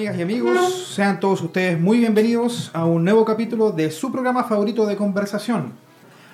amigas y amigos? Sean todos ustedes muy bienvenidos a un nuevo capítulo de su programa favorito de conversación.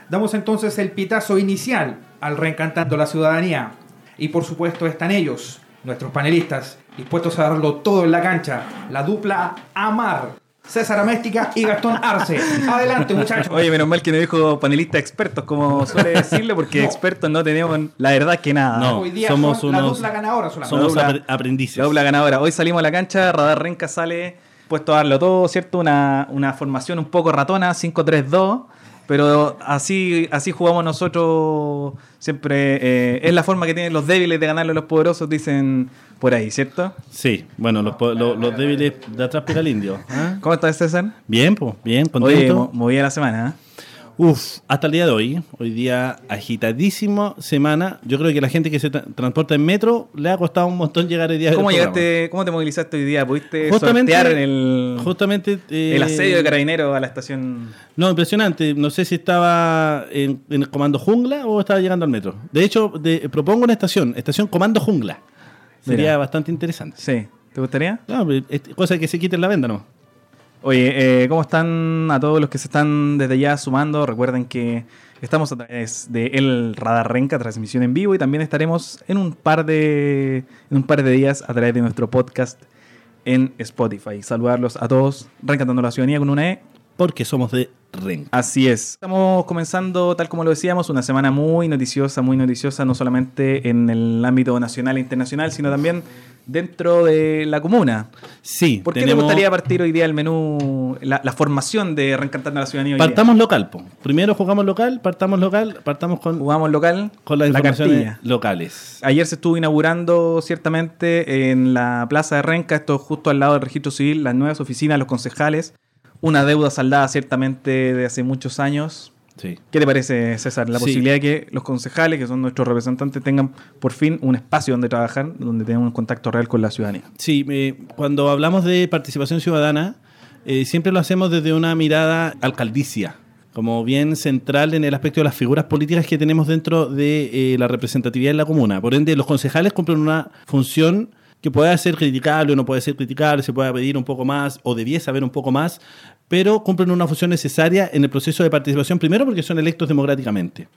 Damos entonces el pitazo inicial al Reencantando la Ciudadanía. Y por supuesto están ellos, nuestros panelistas, dispuestos a darlo todo en la cancha, la dupla Amar. César Améstica y Gastón Arce. Adelante, muchachos. Oye, menos mal que no dijo panelistas expertos, como suele decirle, porque No. expertos no tenemos la verdad que nada. No. Hoy día somos son la dupla ganadora solamente. Somos Dobla- apre- aprendices. La dobla ganadora. Hoy salimos a la cancha, Radar Renca sale puesto a darlo todo, ¿cierto? Una, una formación un poco ratona, 5-3-2. Pero así, así jugamos nosotros siempre. eh, es la forma que tienen los débiles de ganarle a los poderosos, dicen por ahí, ¿cierto? Sí, bueno, los, los- los débiles de atrás pega el indio. ¿ah? ¿Cómo estás, César? Bien, pues, bien, Oye, contento. mo- movida la semana, ¿eh? Uf, hasta el día de hoy, hoy día agitadísimo semana. Yo creo que la gente que se tra- transporta en metro le ha costado un montón llegar el día ¿Cómo del programa. llegaste, cómo te movilizaste hoy día? ¿Pudiste Justamente- sortear en el, Justamente. eh, el asedio de carabineros a la estación? No, impresionante. No sé si estaba en, en el comando jungla o estaba llegando al metro. De hecho, de- propongo una estación, estación comando jungla. Sería Mira. bastante interesante. Sí. ¿Te gustaría? No, es- es cosa que se quiten la venda, ¿no? Oye, eh, ¿cómo están a todos los que se están desde ya sumando? Recuerden que estamos a través de El Radar Renca, transmisión en vivo, y también estaremos en un par de, en un par de días a través de nuestro podcast en Spotify. Saludarlos a todos, Reencantando la Ciudadanía con una E. Porque somos de Ren. Así es. Estamos comenzando, tal como lo decíamos, una semana muy noticiosa, muy noticiosa, no solamente en el ámbito nacional e internacional, sino también dentro de la comuna. Sí, ¿Por qué tenemos- te gustaría partir hoy día el menú, la, la formación de Reencantando la Ciudadanía hoy día? Partamos local, po. Primero jugamos local, partamos local, partamos con, Jugamos local, con las la informaciones cartilla. locales. Ayer se estuvo inaugurando ciertamente en la Plaza de Renca, esto justo al lado del registro civil, las nuevas oficinas, de los concejales. Una deuda saldada ciertamente de hace muchos años. Sí. ¿Qué te parece, César? La Sí. posibilidad de que los concejales, que son nuestros representantes, tengan por fin un espacio donde trabajar, donde tengan un contacto real con la ciudadanía. Sí, eh, cuando hablamos de participación ciudadana, eh, siempre lo hacemos desde una mirada alcaldicia, como bien central en el aspecto de las figuras políticas que tenemos dentro de eh, la representatividad en la comuna. Por ende, los concejales cumplen una función que puede ser criticable o no puede ser criticable, se puede pedir un poco más o debiese haber un poco más, pero cumplen una función necesaria en el proceso de participación, primero porque son electos democráticamente.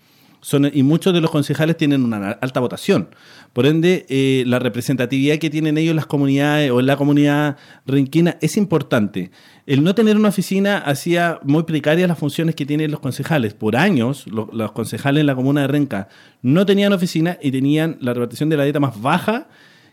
Y muchos de los concejales tienen una alta votación. Por ende, eh, la representatividad que tienen ellos en las comunidades o en la comunidad renquina es importante. El no tener una oficina hacía muy precarias las funciones que tienen los concejales. Por años, lo- los concejales en la comuna de Renca no tenían oficina y tenían la repartición de la dieta más baja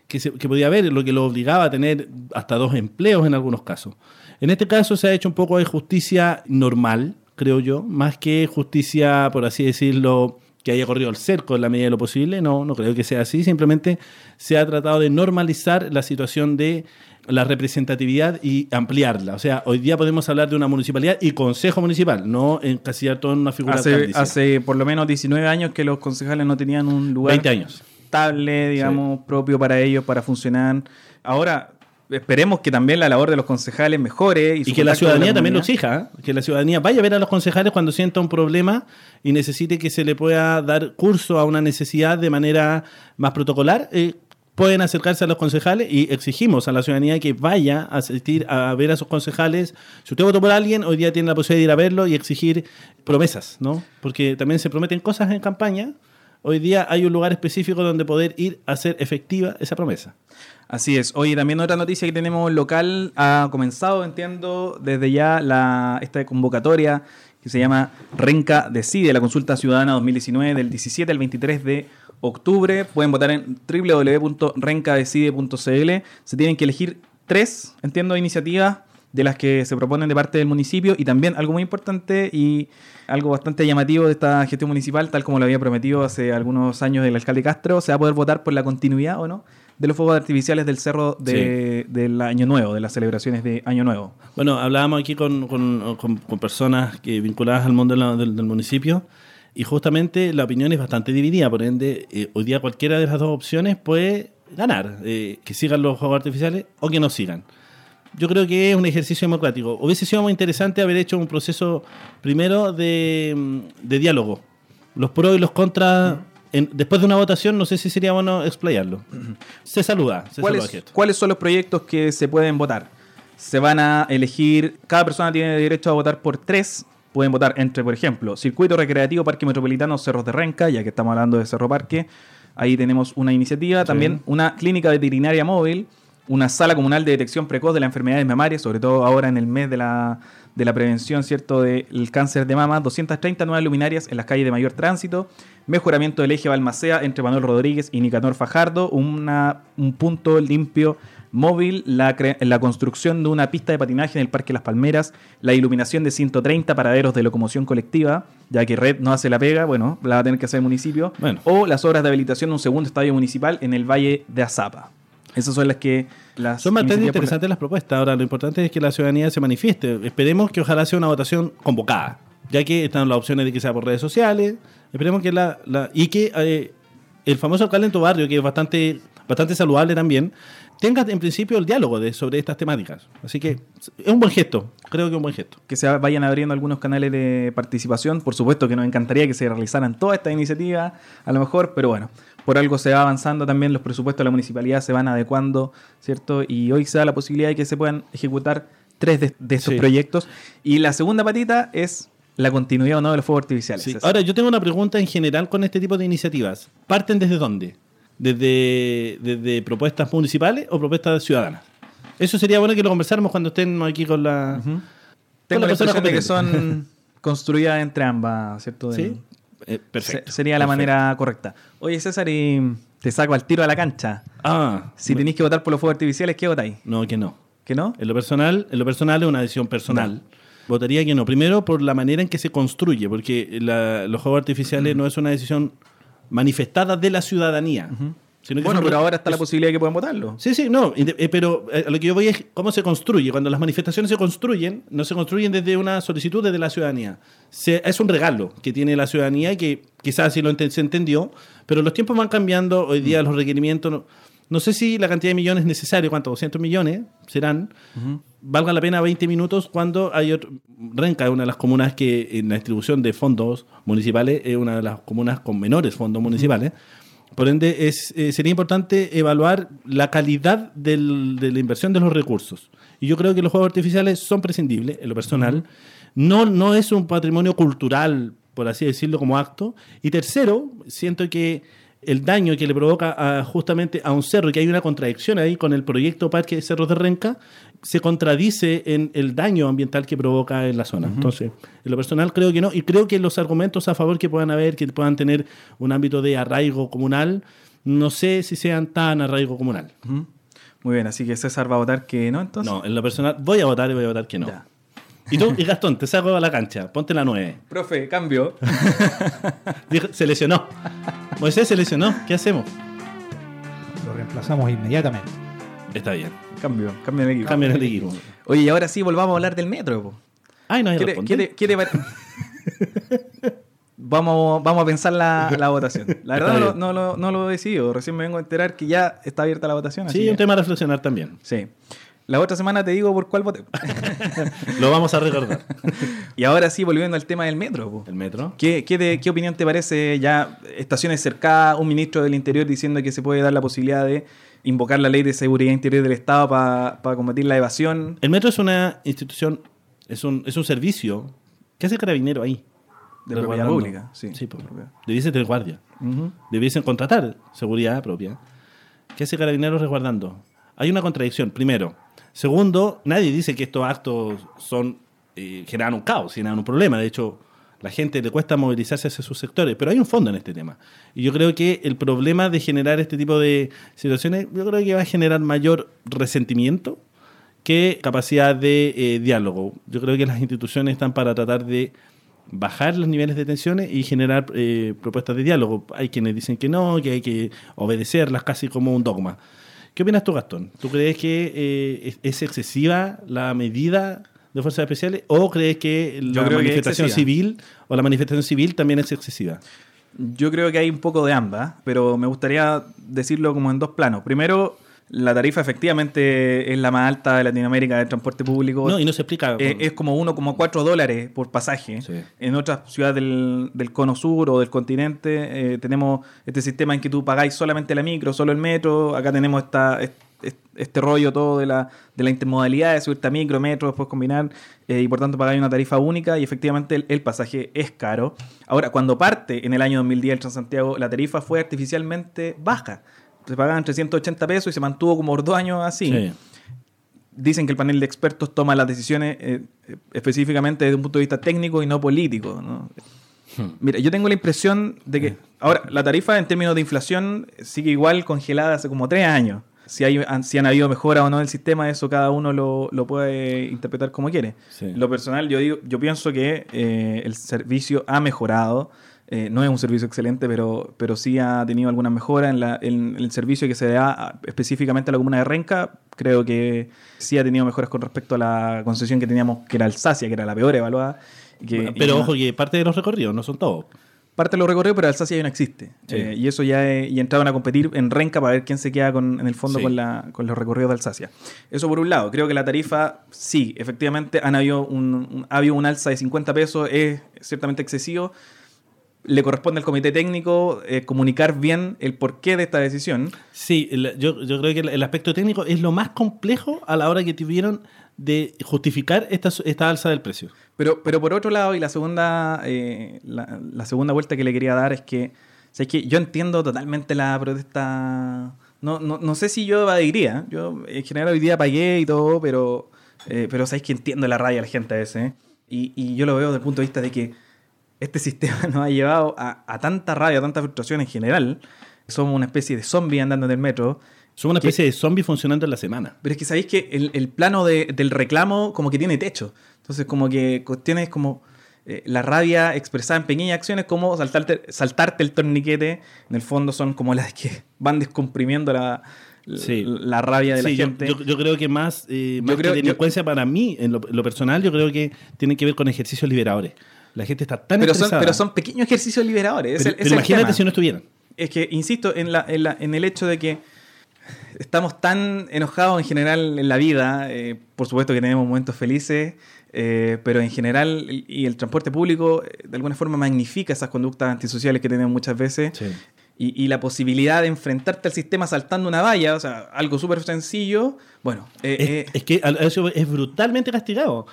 que, se- que podía haber, lo que lo obligaba a tener hasta dos empleos en algunos casos. En este caso se ha hecho un poco de justicia normal, creo yo, más que justicia, por así decirlo, que haya corrido el cerco en la medida de lo posible. No, no creo que sea así. Simplemente se ha tratado de normalizar la situación de la representatividad y ampliarla. O sea, hoy día podemos hablar de una municipalidad y consejo municipal, no encasillar todo en una figura Hace, hace por lo menos 19 años que los concejales no tenían un lugar 20 años. estable, digamos, propio para ellos, para funcionar. Ahora, esperemos que también la labor de los concejales mejore. Y, que la ciudadanía también lo exija, ¿eh? que la ciudadanía vaya a ver a los concejales cuando sienta un problema y necesite que se le pueda dar curso a una necesidad de manera más protocolar. eh, pueden acercarse a los concejales y exigimos a la ciudadanía que vaya a asistir a ver a sus concejales. Si usted votó por alguien, hoy día tiene la posibilidad de ir a verlo y exigir promesas, ¿no? Porque también se prometen cosas en campaña. Hoy día hay un lugar específico donde poder ir a hacer efectiva esa promesa. Así es. Oye, también otra noticia que tenemos local ha comenzado, entiendo, desde ya la, esta convocatoria que se llama Renca Decide, la consulta ciudadana 2019 del 17 al 23 de octubre. Pueden votar en www.rencadecide.cl. Se tienen que elegir tres, entiendo, iniciativas de las que se proponen de parte del municipio y también algo muy importante y algo bastante llamativo de esta gestión municipal, tal como lo había prometido hace algunos años el alcalde Castro, se va a poder votar por la continuidad o no de los fuegos artificiales del cerro de- del Año Nuevo, de las celebraciones de Año Nuevo. Bueno, hablábamos aquí con, con- con- con personas que vinculadas al mundo del, del municipio y justamente la opinión es bastante dividida, por ende, eh, hoy día cualquiera de las dos opciones puede ganar, eh, que sigan los juegos artificiales o que no sigan. Yo creo que es un ejercicio democrático. Hubiese sido muy interesante haber hecho un proceso primero de, mm, de diálogo, los pros y los contras en- después de una votación, no sé si sería bueno explayarlo. Se saluda. Se ¿Cuáles. ¿Cuáles son los proyectos que se pueden votar? Se van a elegir, cada persona tiene derecho a votar por tres. Pueden votar entre, por ejemplo, Circuito Recreativo Parque Metropolitano Cerros de Renca, ya que estamos hablando de Cerro Parque. Ahí tenemos una iniciativa. También una clínica veterinaria móvil, una sala comunal de detección precoz de las enfermedades mamarias, sobre todo ahora en el mes de la, de la prevención cierto del cáncer de mama. 230 nuevas luminarias en las calles de mayor tránsito. Mejoramiento del eje Balmacea entre Manuel Rodríguez y Nicanor Fajardo. Una, un punto limpio móvil, la, la construcción de una pista de patinaje en el Parque Las Palmeras, la iluminación de 130 paraderos de locomoción colectiva, ya que Red no hace la pega, bueno, la va a tener que hacer el municipio, Bueno. o las obras de habilitación de un segundo estadio municipal en el Valle de Azapa. Esas son las que... Las Son bastante la- interesantes las propuestas. Ahora, lo importante es que la ciudadanía se manifieste. Esperemos que ojalá sea una votación convocada, ya que están las opciones de que sea por redes sociales. Esperemos que la. la- y que eh, el famoso alcalde en tu barrio, que es bastante, bastante saludable también, tenga en principio el diálogo de, sobre estas temáticas. Así que es un buen gesto. Creo que es un buen gesto. que se vayan abriendo algunos canales de participación. Por supuesto que nos encantaría que se realizaran todas estas iniciativas, a lo mejor, pero bueno, por algo se va avanzando también, los presupuestos de la municipalidad se van adecuando, ¿cierto? Y hoy se da la posibilidad de que se puedan ejecutar tres de, de estos Sí. proyectos. Y la segunda patita es la continuidad o no de los fuegos artificiales. Sí. Ahora, yo tengo una pregunta en general con este tipo de iniciativas. ¿Parten desde dónde? ¿Desde, desde propuestas municipales o propuestas ciudadanas? Eso sería bueno que lo conversáramos cuando estén aquí con la... Tengo la la persona impresión de que son construidas entre ambas, ¿cierto? Del- ¿Sí? Eh, perfecto. se- sería la manera correcta. Oye, César, y te saco al tiro a la cancha. Ah, Si me- tenéis que votar por los fuegos artificiales, ¿qué votáis? no, que no. ¿Que no? En lo personal, en lo personal es una decisión personal. Votaría que no. Primero por la manera en que se construye, porque la- los juegos artificiales no es una decisión manifestada de la ciudadanía. Sino que Bueno, pero ahora está la es- posibilidad de que puedan votarlo. Sí, sí, no, eh, pero eh, lo que yo voy es cómo se construye. Cuando las manifestaciones se construyen, no se construyen desde una solicitud desde la ciudadanía. Se- es un regalo que tiene la ciudadanía y que quizás así lo ente- se entendió, pero los tiempos van cambiando. Hoy día los requerimientos, no, no sé si la cantidad de millones necesaria, ¿cuánto? 200 millones serán. Valga la pena 20 minutos cuando hay otro. Renca es una de las comunas que en la distribución de fondos municipales es una de las comunas con menores fondos municipales. Por ende, es, eh, sería importante evaluar la calidad del- de la inversión de los recursos. Y yo creo que los juegos artificiales son prescindibles, en lo personal. No, no es un patrimonio cultural, por así decirlo, como acto. Y tercero, siento que el daño que le provoca a- justamente a un cerro, y que hay una contradicción ahí con el proyecto Parque Cerros de Renca, se contradice en el daño ambiental que provoca en la zona. Entonces, en lo personal creo que no, y creo que los argumentos a favor que puedan haber, que puedan tener un ámbito de arraigo comunal, no sé si sean tan arraigo comunal. Muy bien, así que César va a votar que no, entonces. No, en lo personal voy a votar y voy a votar que no. Ya. Y tú, y Gastón, te saco a la cancha, ponte la 9. Profe, cambio. Dijo, se lesionó. Moisés se lesionó, ¿qué hacemos? Lo reemplazamos inmediatamente. Está bien, cambio, cambio de equipo. cambian el equipo. Oye, y ahora sí volvamos a hablar del metro. po. Ay, no hay ¿Qué te- responder. qué te- qué te pare- vamos, vamos a pensar la, la votación. La verdad no, no, lo, no lo he decidido. Recién me vengo a enterar que ya está abierta la votación. así Sí, que- un tema a reflexionar también. Sí. La otra semana te digo por cuál voté. Lo vamos a recordar. y ahora sí, volviendo al tema del metro. po. El metro. ¿Qué, qué, te- qué opinión te parece ya estaciones cercadas, un ministro del Interior diciendo que se puede dar la posibilidad de invocar la ley de seguridad interior del Estado para combatir la evasión? El metro es una institución, es un, es un servicio. ¿Qué hace el carabinero ahí? De propiedad pública, sí. Sí, Propiedad. debiesen tener guardia. Ujú. Debiesen contratar seguridad propia. ¿Qué hace Carabineros resguardando? Hay una contradicción, primero. Segundo, nadie dice que estos actos son eh, generan un caos, generan un problema. De hecho, la gente le cuesta movilizarse hacia sus sectores, pero hay un fondo en este tema. Y yo creo que el problema de generar este tipo de situaciones, yo creo que va a generar mayor resentimiento que capacidad de eh, diálogo. Yo creo que las instituciones están para tratar de bajar los niveles de tensiones y generar eh, propuestas de diálogo. Hay quienes dicen que no, que hay que obedecerlas casi como un dogma. ¿Qué opinas tú, Gastón? ¿Tú crees que eh, es, es excesiva la medida de fuerzas especiales o crees que la que manifestación civil o la manifestación civil también es excesiva? Yo creo que hay un poco de ambas, pero me gustaría decirlo como en dos planos. Primero, la tarifa efectivamente es la más alta de Latinoamérica del transporte público. No, y no se explica. Eh, es como 1,4 dólares por pasaje. Sí. En otras ciudades del, del cono sur o del continente eh, tenemos este sistema en que tú pagáis solamente la micro, solo el metro. Acá tenemos esta, est- est- este rollo todo de la, de la intermodalidad, de subirte a micro, metro, después combinar, eh, y por tanto pagáis una tarifa única y efectivamente el, el pasaje es caro. Ahora, cuando parte en el año 2010 el Transantiago, la tarifa fue artificialmente baja. Se pagaban 380 pesos y se mantuvo como por dos años así Sí. dicen que el panel de expertos toma las decisiones eh, eh, específicamente desde un punto de vista técnico y no político. ¿no? Mira, yo tengo la impresión de que ahora la tarifa en términos de inflación sigue igual congelada hace como tres años. Si, hay, si han habido mejora o no del sistema, eso cada uno lo, lo puede interpretar como quiere. Sí. Lo personal, yo digo, yo pienso que eh, el servicio ha mejorado. Eh, no es un servicio excelente, pero, pero sí ha tenido alguna mejora en, la- en el servicio que se da específicamente a la comuna de Renca. Creo que sí ha tenido mejoras con respecto a la concesión que teníamos, que era Alsacia, que era la peor evaluada. Pero ojo que parte de los recorridos, no son todos. Parte de los recorridos, pero Alsacia ya no existe. Sí. Eh, y eso ya es- y entraban a competir en Renca para ver quién se queda con, en el fondo Sí. con, la, con los recorridos de Alsacia. Eso por un lado. Creo que la tarifa, sí, efectivamente han habido un, un- ha habido un alza de 50 pesos, es ciertamente excesivo. Le corresponde al comité técnico eh, comunicar bien el porqué de esta decisión. Sí, el- yo, yo creo que el, el aspecto técnico es lo más complejo a la hora que tuvieron de justificar esta, esta alza del precio. Pero, pero por otro lado, y la segunda, eh, la, la segunda vuelta que le quería dar es que, ¿sabes qué? yo entiendo totalmente la protesta. No, no, no sé si yo evadiría. Yo en general hoy día pagué y todo, pero, eh, pero sabéis que entiendo la rabia de la gente a veces. ¿eh? Y, y yo lo veo desde el punto de vista de que este sistema nos ha llevado a, a tanta rabia, a tanta frustración en general. Somos una especie de zombie andando en el metro. Somos una Que- especie de zombie funcionando en la semana. Pero es que sabéis que el, el plano de- del reclamo como que tiene techo. Entonces como que cuestiones como eh, la rabia expresada en pequeñas acciones como saltarte, saltarte el torniquete, en el fondo son como las que van descomprimiendo la, Sí. la rabia de Sí, la yo, gente. yo- yo creo que más, eh, más creo- que delincuencia para mí, en lo, en lo personal, yo creo que tiene que ver con ejercicios liberadores. La gente está tan pero, son, pero son pequeños ejercicios liberadores. es Pero- es pero el imagínate tema. si no estuvieran. Es que, insisto, en, la, en, la- en el hecho de que estamos tan enojados en general en la vida, eh, por supuesto que tenemos momentos felices, eh, pero en general, y el transporte público eh, de alguna forma magnifica esas conductas antisociales que tenemos muchas veces. Y, y la posibilidad de enfrentarte al sistema saltando una valla, o sea, algo súper sencillo, bueno, eh, Es, es que eso es brutalmente castigado.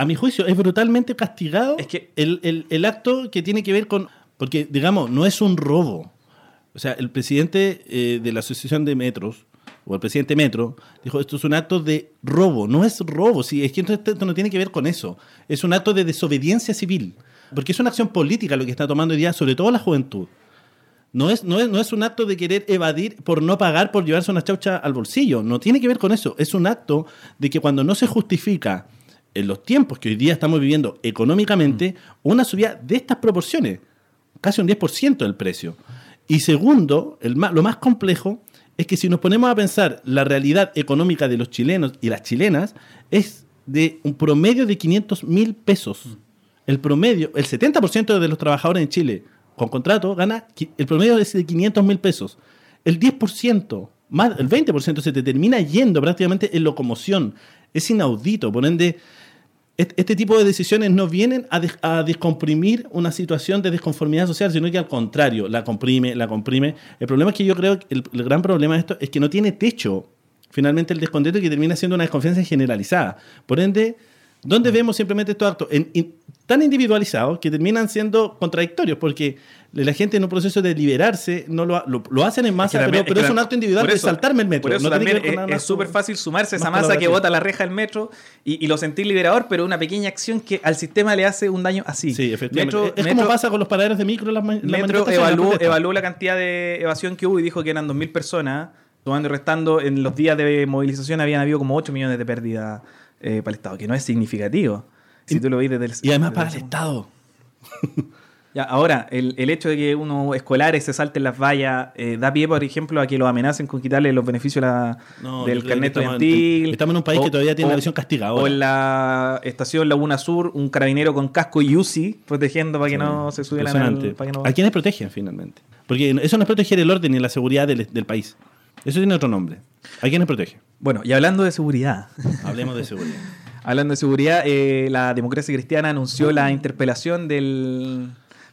A mi juicio, es brutalmente castigado Es que- el, el- el acto que tiene que ver con. Porque, digamos, no es un robo. O sea, el presidente eh, de la Asociación de Metros, o el presidente Metro, dijo: esto es un acto de robo. No es robo, sí, es que esto, esto no tiene que ver con eso. Es un acto de desobediencia civil. Porque es una acción política lo que está tomando hoy día, sobre todo la juventud. No es, no, es, no es un acto de querer evadir por no pagar por llevarse una chaucha al bolsillo. No tiene que ver con eso. Es un acto de que cuando no se justifica en los tiempos que hoy día estamos viviendo económicamente, una subida de estas proporciones, casi un 10% del precio. Y segundo, el más, lo más complejo es que si nos ponemos a pensar la realidad económica de los chilenos y las chilenas, es de un promedio de 500 mil pesos. El promedio, el 70% de los trabajadores en Chile con contrato gana, el promedio es de 500 mil pesos. El 10%, más, el 20% se te termina yendo prácticamente en locomoción. Es inaudito. Por ende, este tipo de decisiones no vienen a, des- a descomprimir una situación de desconformidad social, sino que al contrario, la comprime, la comprime. El problema es que yo creo que el, el gran problema de esto es que no tiene techo finalmente el descontento y que termina siendo una desconfianza generalizada. Por ende, ¿dónde vemos simplemente estos actos En- tan individualizados que terminan siendo contradictorios? Porque la gente en un proceso de liberarse no lo, lo, lo hacen en masa, que también- pero, pero es es, un acto individual por de eso- saltarme el metro. Por eso No también es- es súper fácil sumarse a esa masa que bota la reja del metro y, y lo sentir liberador, pero una pequeña acción que al sistema le hace un daño así. Sí, efectivamente. Metro- es Metro- como pasa con los paraderos de micro las, Metro evaluó la cantidad de evasión que hubo y dijo que eran 2.000 personas, tomando y restando. En los días de movilización habían habido como 8 millones de pérdidas eh, para el Estado, que no es significativo. Si tú lo ves desde el. Y además desde para el el Estado. Ya, ahora, el, el hecho de que unos escolares se salten las vallas eh, da pie, por ejemplo, a que los amenacen con quitarle los beneficios la- No, del carnet que estamos en- estudiantil. estamos en un país que todavía tiene una visión castigadora. O en la estación Laguna Sur, un carabinero con casco y UCI protegiendo para que no se subieran al... Para que no- ¿A quiénes protegen finalmente? Porque eso no es proteger el orden y la seguridad del, del país. Eso tiene otro nombre. ¿A quiénes protege? Bueno, y hablando de seguridad, Hablemos de seguridad. hablando de seguridad, eh, la democracia cristiana anunció la interpelación del...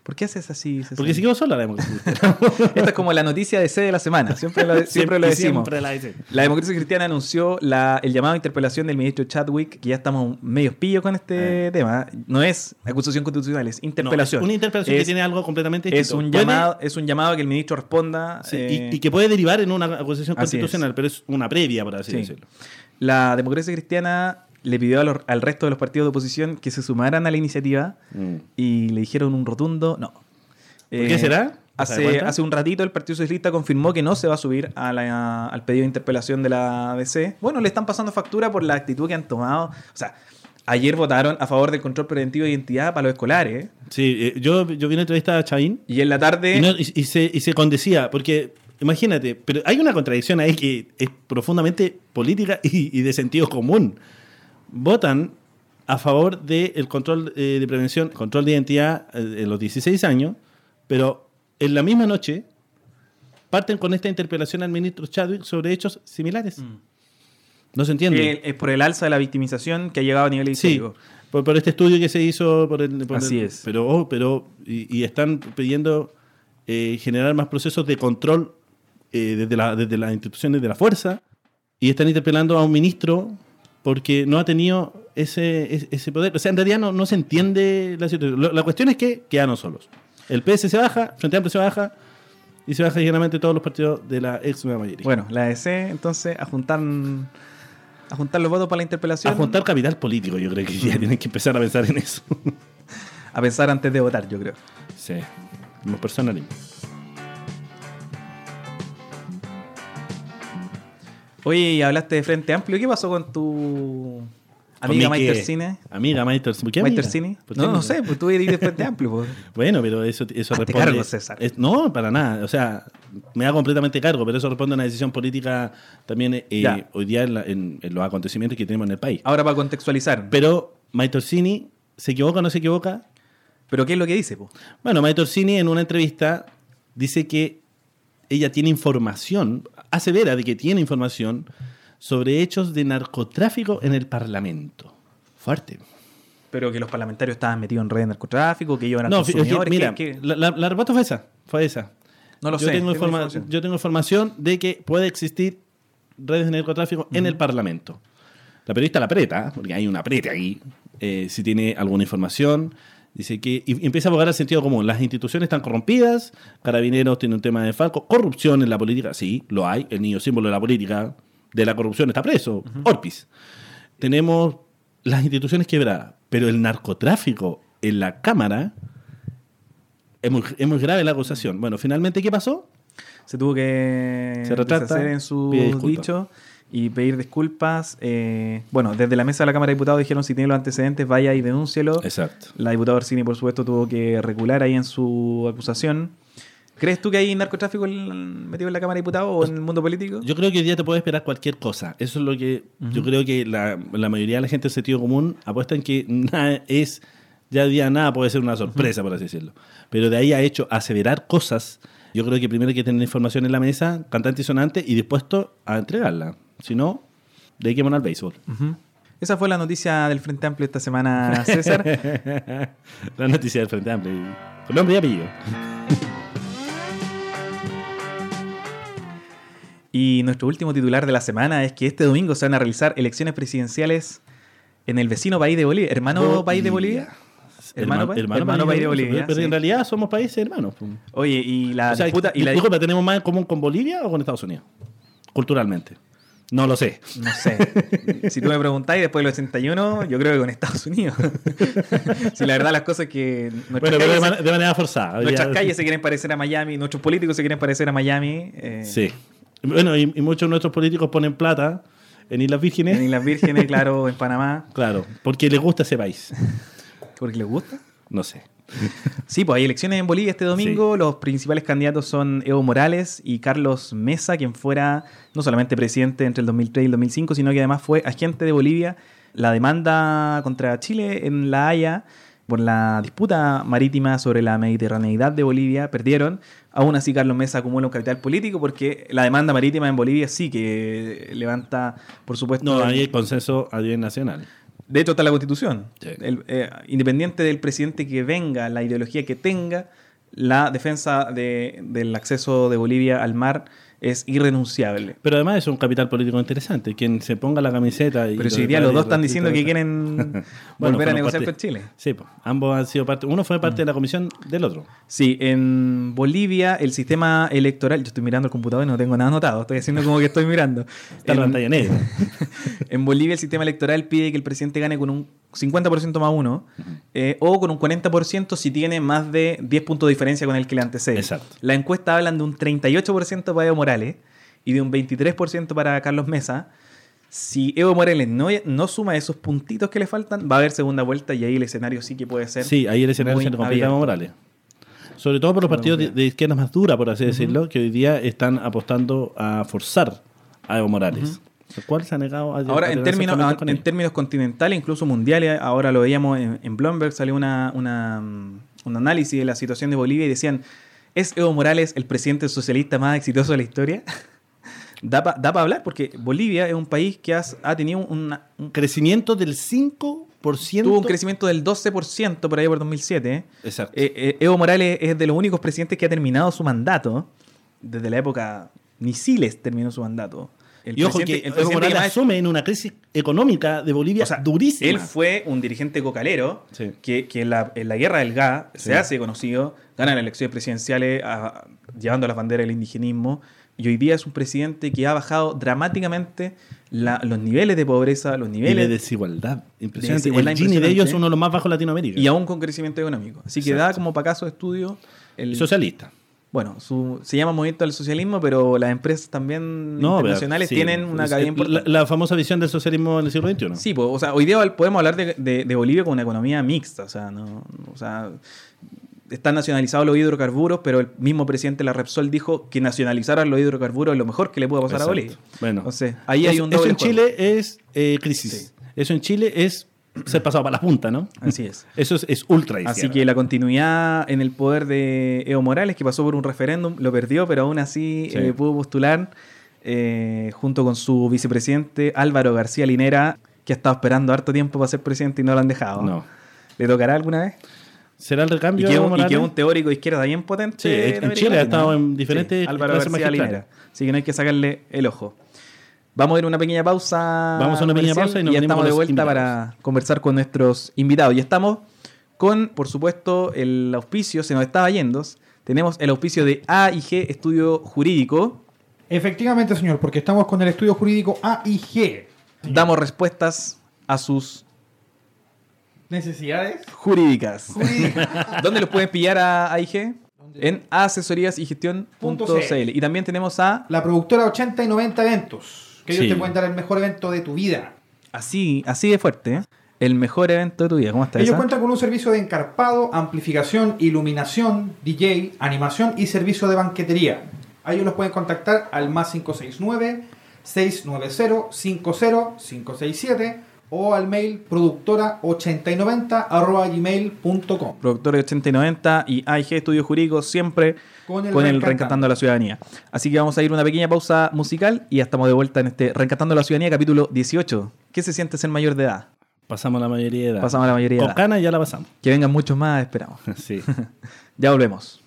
¿Por qué haces así? César? Porque si quedó sola la democracia. Esta es como la noticia de C de la semana, siempre lo, siempre lo decimos. Siempre la. La democracia cristiana anunció la- el llamado a interpelación del ministro Chadwick, que ya estamos medio pillos con este tema. No es acusación constitucional, es interpelación. No, es una interpelación que Es- tiene algo completamente es distinto. un, Puede- llamado, es un llamado a que el ministro responda. sí, eh, y, y que puede derivar en una acusación constitucional, pero es una previa, por así Sí. decirlo. La democracia cristiana le pidió a los- al resto de los partidos de oposición que se sumaran a la iniciativa Mm. y le dijeron un rotundo no. ¿Por qué será? ¿Te das Hace, hace un ratito el Partido Socialista confirmó que no se va a subir a la- al pedido de interpelación de la ADC. Bueno, le están pasando factura por la actitud que han tomado. O sea, ayer votaron a favor del control preventivo de identidad para los escolares Sí, eh, yo, yo vi una entrevista a Chaín y en la tarde... y, no- y- y se, y se condecía, porque imagínate, pero hay una contradicción ahí que es profundamente política y, y de sentido común. Votan a favor del control eh, de prevención, control de identidad eh, en los 16 años, pero en la misma noche parten con esta interpelación al ministro Chadwick sobre hechos similares. No se entiende. es por el alza de la victimización que ha llegado a nivel Sí, histórico. por, por este estudio que se hizo. Por el, por Así el- es. Pero, oh, pero y, y están pidiendo eh, generar más procesos de control eh, desde, la- desde las instituciones de la fuerza y están interpelando a un ministro porque no ha tenido ese, ese, poder. O sea, en realidad no, no se entiende la situación. La cuestión es que quedaron solos. El PS se baja, Frente Amplio se baja y se baja llenamente todos los partidos de la ex nueva mayoría. Bueno, la ADC, entonces, a juntar, a juntar los votos para la interpelación. a juntar capital político, yo creo que ya tienen que empezar a pensar en eso. a pensar antes de votar, yo creo. sí, como personalismo. Oye, y hablaste de Frente Amplio. ¿Qué pasó con tu amiga ¿Con mi Maiter? Cine? Amiga Maiter Cine. ¿Por qué Maiter? Cine. ¿Por No, no sé, pues tú eres de Frente Amplio. pues. Bueno, pero eso, eso Hazte responde... cargo, César. es- no, para nada. O sea, me da completamente cargo, pero eso responde a una decisión política también eh, hoy día en, la- en- en los acontecimientos que tenemos en el país. Ahora para contextualizar. Pero Maite Orsini, ¿se equivoca o no se equivoca? ¿Pero qué es lo que dice? po? Bueno, Maite Orsini en una entrevista dice que ella tiene información, asevera de que tiene información sobre hechos de narcotráfico en el Parlamento. Fuerte. Pero que los parlamentarios estaban metidos en redes de narcotráfico, que ellos eran No, consumidores. mira, que- que- La, la- la respuesta fue esa. Fue esa. No lo yo sé, Tengo tengo informa- información. yo tengo información de que puede existir redes de narcotráfico en el Parlamento. La periodista la aprieta, porque hay una aprieta ahí, eh, si tiene alguna información. Dice que y empieza a abogar al sentido común. Las instituciones están corrompidas, Carabineros tiene un tema de falco, corrupción en la política, sí, lo hay. El niño símbolo de la política de la corrupción está preso, Orpis. Tenemos las instituciones quebradas, pero el narcotráfico en la Cámara es muy, es muy grave la acusación. Bueno, finalmente, ¿qué pasó? se tuvo que Se deshacer en su dicho y pedir disculpas. Eh, bueno, desde la mesa de la Cámara de Diputados dijeron si tiene los antecedentes, vaya y denúncielo. Exacto. La diputada Orsini, por supuesto, tuvo que recular ahí en su acusación. ¿Crees tú que hay narcotráfico en- metido en la Cámara de Diputados o en el mundo político? Yo creo que hoy día te puede esperar cualquier cosa. Eso es lo que yo creo que la, la mayoría de la gente del sentido común apuesta en que nada es, ya hoy día nada puede ser una sorpresa, por así decirlo. Pero de ahí a hecho aseverar cosas, yo creo que primero hay que tener información en la mesa, cantante y sonante, y dispuesto a entregarla. Si no, dediquémonos al béisbol. Ujú. Esa fue la noticia del Frente Amplio esta semana, César. la noticia del Frente Amplio. Con nombre y apellido. Y nuestro último titular de la semana es que este domingo se van a realizar elecciones presidenciales en el vecino país de Bolivia. Hermano país de Bolivia. Hermano, hermano país de Bolivia. Pero sí. en realidad somos países hermanos. pues. Oye, y la O sea, disputa. Y la disculpa, ¿tenemos más en común con Bolivia o con Estados Unidos? Culturalmente. No lo sé. No sé. Si tú me preguntáis después del 81, yo creo que con Estados Unidos. si la verdad las cosas es que Bueno, pero de, calles, man- de manera forzada. nuestras Ya- calles se quieren parecer a Miami, nuestros políticos se quieren parecer a Miami. eh, Sí. Bueno, y, y muchos de nuestros políticos ponen plata en Islas Vírgenes. En Islas Vírgenes, claro, en Panamá, Claro, porque les gusta ese país. porque les gusta. No sé. Sí, pues hay elecciones en Bolivia este domingo. Los principales candidatos son Evo Morales y Carlos Mesa, quien fuera no solamente presidente entre el 2003 y el 2005, sino que además fue agente de Bolivia. La demanda contra Chile en La Haya por la disputa marítima sobre la mediterraneidad de Bolivia, perdieron. Aún así, Carlos Mesa acumula un capital político porque la demanda marítima en Bolivia sí que levanta, por supuesto. No, el- hay consenso a nivel nacional. De hecho, está la constitución. Sí. El, eh, independiente del presidente que venga, la ideología que tenga, la defensa de- del acceso de Bolivia al mar es irrenunciable. Pero además es un capital político interesante. Quien se ponga la camiseta y. Pero si hoy día los dos están diciendo que quieren Bueno, volver a negociar parte- con Chile. Sí, pues, ambos han sido parte. Uno fue parte de la comisión del otro. Sí, en Bolivia el sistema electoral, yo estoy mirando el computador y no tengo nada anotado, estoy haciendo como que estoy mirando. Está la En- pantalla negra. En Bolivia el sistema electoral pide que el presidente gane con un 50% más uno eh, o con un 40% si tiene más de 10 puntos de diferencia con el que le antecede. Exacto. La encuesta hablan de un 38% para Evo Morales y de un 23% para Carlos Mesa. Si Evo Morales no, no suma esos puntitos que le faltan, va a haber segunda vuelta y ahí el escenario sí que puede ser. Sí, ahí el escenario se complica a Evo. Morales. Sobre todo por los partidos de, de izquierda más dura, por así decirlo, que hoy día están apostando a forzar a Evo Morales. Lo cual se ha negado a Ahora, a en términos, en términos continentales, incluso mundiales, ahora lo veíamos en, en Bloomberg, salió una, una, mm, un análisis de la situación de Bolivia y decían, ¿es Evo Morales el presidente socialista más exitoso de la historia? da para hablar, porque Bolivia es un país que has- ha tenido una- un, Crecimiento del 5%. tuvo un crecimiento del 12% por ahí por 2007. ¿eh? Exacto. Eh, eh, Evo Morales es de los únicos presidentes que ha terminado su mandato desde la época... Ni Siles terminó su mandato. El y ojo que el Evo Morales que más- asume en una crisis económica de Bolivia O sea, durísima. Él fue un dirigente cocalero Sí. que, que en, la, en la guerra del GA Sí. se hace conocido, gana las elecciones presidenciales a- llevando las banderas del indigenismo y hoy día es un presidente que ha bajado dramáticamente la- los niveles de pobreza, los y niveles de desigualdad. Impresionante. desigualdad el Gini de ellos es uno de los más bajos de Latinoamérica. y aún con crecimiento económico. Así que da como para caso de estudio el, Socialista. bueno, su, se llama movimiento del socialismo, pero las empresas también No, pero, internacionales sí, tienen una la, importante. la famosa visión del socialismo en el siglo XXI. Sí, pues, o sea, hoy día podemos hablar de, de- de Bolivia con una economía mixta, o sea, no, o sea, están nacionalizados los hidrocarburos, pero el mismo presidente de la Repsol dijo que nacionalizar los hidrocarburos es lo mejor que le puede pasar Exacto. a Bolivia. Bueno, Entonces, ahí hay Eso- un Eso doble en juego. Chile es eh, crisis. Eso en Chile es ser pasado para la punta, ¿no? Así es. Eso es, es ultra Así izquierda. que la continuidad en el poder de Evo Morales, que pasó por un referéndum, lo perdió, pero aún así Sí. eh, pudo postular eh, junto con su vicepresidente Álvaro García Linera, que ha estado esperando harto tiempo para ser presidente y no lo han dejado. No. ¿Le tocará alguna vez? ¿Será el Y recambio que, es Evo un, y que un teórico de izquierda bien potente. Sí, en América Chile ha estado en diferentes Álvaro clases García. Linera. Así que no hay que sacarle el ojo. Vamos a ir a una pequeña pausa. Vamos a una pequeña pausa y nos ya venimos estamos de vuelta invitados. para conversar con nuestros invitados. Y estamos con, por supuesto, el auspicio, se nos estaba yendo. Tenemos el auspicio de A y G Estudio Jurídico. Efectivamente, señor, porque estamos con el estudio jurídico AIG. Damos respuestas a sus Necesidades jurídicas. jurídicas. ¿Dónde los pueden pillar a AIG? En asesorías y Punto gestión.cl. Y también tenemos a La productora 80 y 90 eventos. Que ellos te pueden dar el mejor evento de tu vida. Así, así de fuerte, ¿eh? el mejor evento de tu vida. ¿Cómo está Ellos esa? cuentan con un servicio de encarpado, amplificación, iluminación, DJ, animación y servicio de banquetería. A ellos los pueden contactar al más 569-690-50-507 o al mail productora80y90 arroba gmail.com. Productores 80 y 90 y AIG Estudio Jurídico siempre Con con el el, Reencantando. A la Ciudadanía. Así que vamos a ir a una pequeña pausa musical y ya estamos de vuelta en este Reencantando a la Ciudadanía capítulo 18. ¿Qué se siente ser mayor de edad? Pasamos la mayoría de edad. Pasamos la mayoría de Con edad. cana ya la pasamos. Que vengan muchos más, esperamos. Sí. Ya volvemos.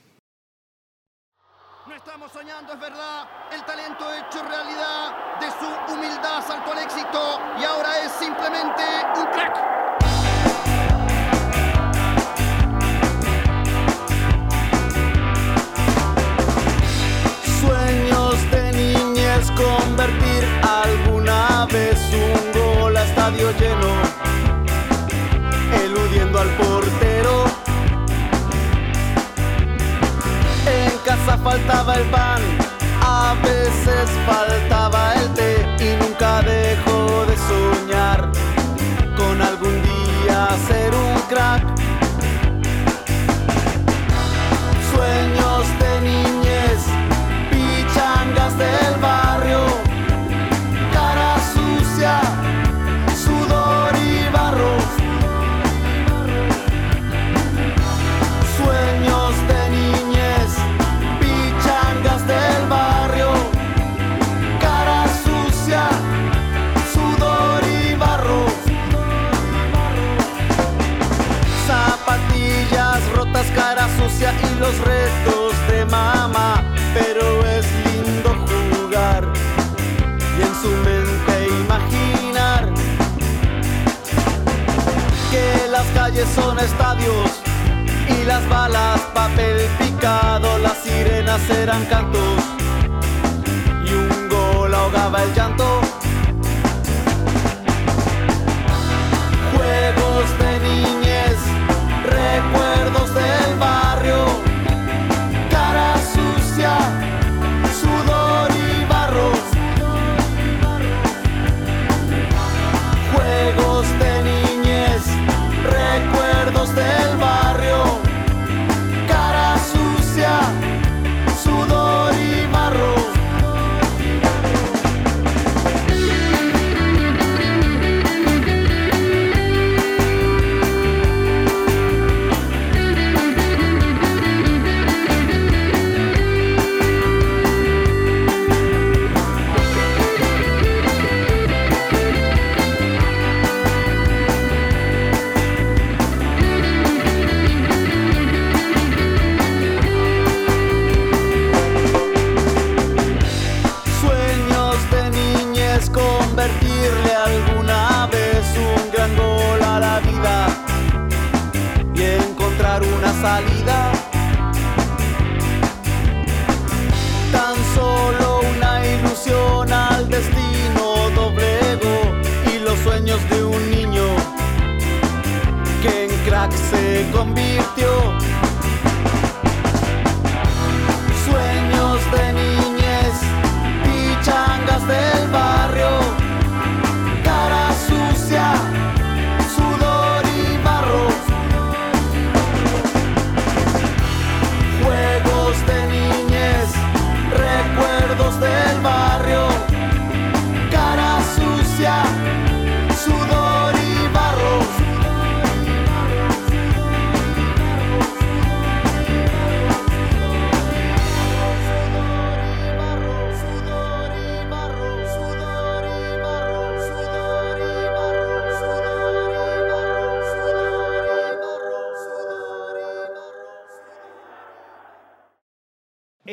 Casa faltaba el pan, a veces faltaba el té y nunca dejó de soñar con algún día ser un crack. Sueños de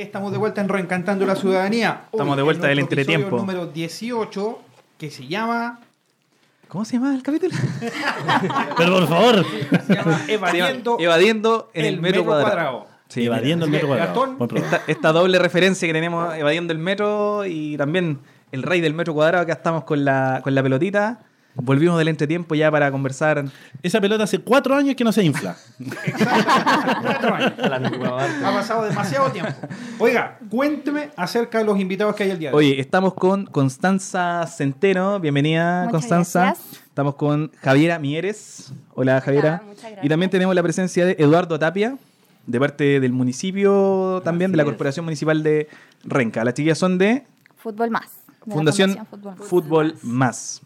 Estamos de vuelta en Reencantando la Ciudadanía. Estamos de vuelta en del entretiempo. número 18, que se llama, ¿Cómo se llama el capítulo? Pero por favor, se llama Evadiendo Evadiendo en el, metro, cuadrado. Sí, evadiendo el metro cuadrado. Gastón, esta doble referencia que tenemos evadiendo el metro y también el rey del metro cuadrado, acá estamos con la, con la pelotita. Volvimos del entretiempo ya para conversar. Esa pelota hace cuatro años que no se infla. cuatro años. Ha pasado demasiado tiempo. Oiga, cuénteme acerca de los invitados que hay el día de hoy. Oye, estamos con Constanza Centeno. Bienvenida, Muchas Constanza. gracias. Estamos con Javiera Mieres. Hola, Javiera. muchas gracias. Y también tenemos la presencia de Eduardo Tapia, de parte del municipio también, de la Corporación Municipal de Renca. Las chiquillas son de Fútbol Más. Fundación Fútbol Más. Fútbol Más.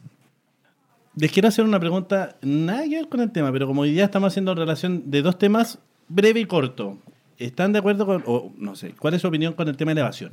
Les quiero hacer una pregunta, nada que ver con el tema, pero como hoy día estamos haciendo relación de dos temas, breve y corto. ¿Están de acuerdo con, o no sé, cuál es su opinión con el tema de elevación?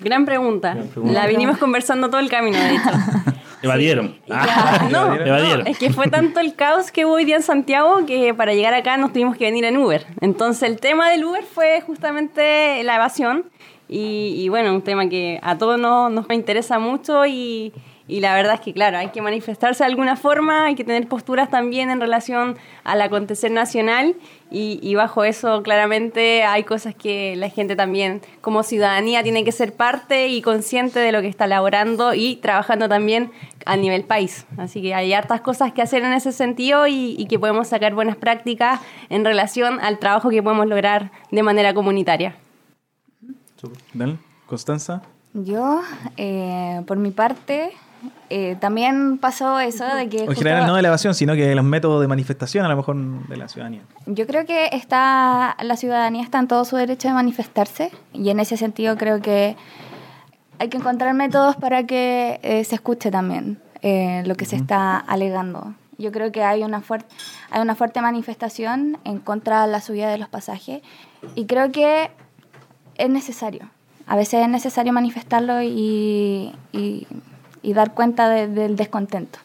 Gran pregunta. La vinimos conversando todo el camino, de hecho. Evadieron. Ya, no, Evadieron. no, es que fue tanto el caos que hubo hoy día en Santiago que para llegar acá nos tuvimos que venir en Uber. Entonces el tema del Uber fue justamente la evasión y, y bueno, un tema que a todos nos, nos interesa mucho y, y la verdad es que claro, hay que manifestarse de alguna forma, hay que tener posturas también en relación al acontecer nacional y, y bajo eso claramente hay cosas que la gente también como ciudadanía tiene que ser parte y consciente de lo que está elaborando y trabajando también a nivel país. Así que hay hartas cosas que hacer en ese sentido y, y que podemos sacar buenas prácticas en relación al trabajo que podemos lograr de manera comunitaria. Dale, Constanza. Yo, eh, por mi parte, eh, también pasó eso de que... O en general no de elevación, sino que los métodos de manifestación a lo mejor de la ciudadanía. Yo creo que está, la ciudadanía está en todo su derecho de manifestarse y en ese sentido creo que hay que encontrar métodos para que eh, se escuche también eh, lo que se está alegando. Yo creo que hay una, fuerte hay una fuerte manifestación en contra de la subida de los pasajes y creo que es necesario. A veces es necesario manifestarlo y, y- y dar cuenta de- del descontento.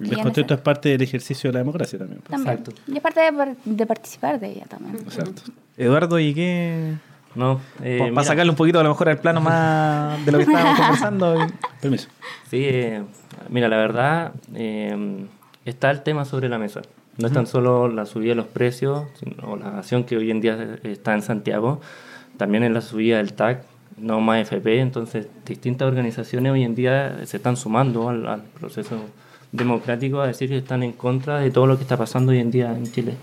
El descontento es parte del ejercicio de la democracia también. también. Exacto. Y es parte de, de participar de ella también. Exacto. Eduardo, ¿y qué? No, eh, para mira, sacarle un poquito a lo mejor al plano más de lo que estábamos conversando. y- Permiso. Sí, eh, mira, la verdad, eh, está el tema sobre la mesa. No es tan solo la subida de los precios, sino la acción que hoy en día está en Santiago, también en la subida del TAC, no más FP, entonces distintas organizaciones hoy en día se están sumando al, al proceso democrático a decir que están en contra de todo lo que está pasando hoy en día en Chile.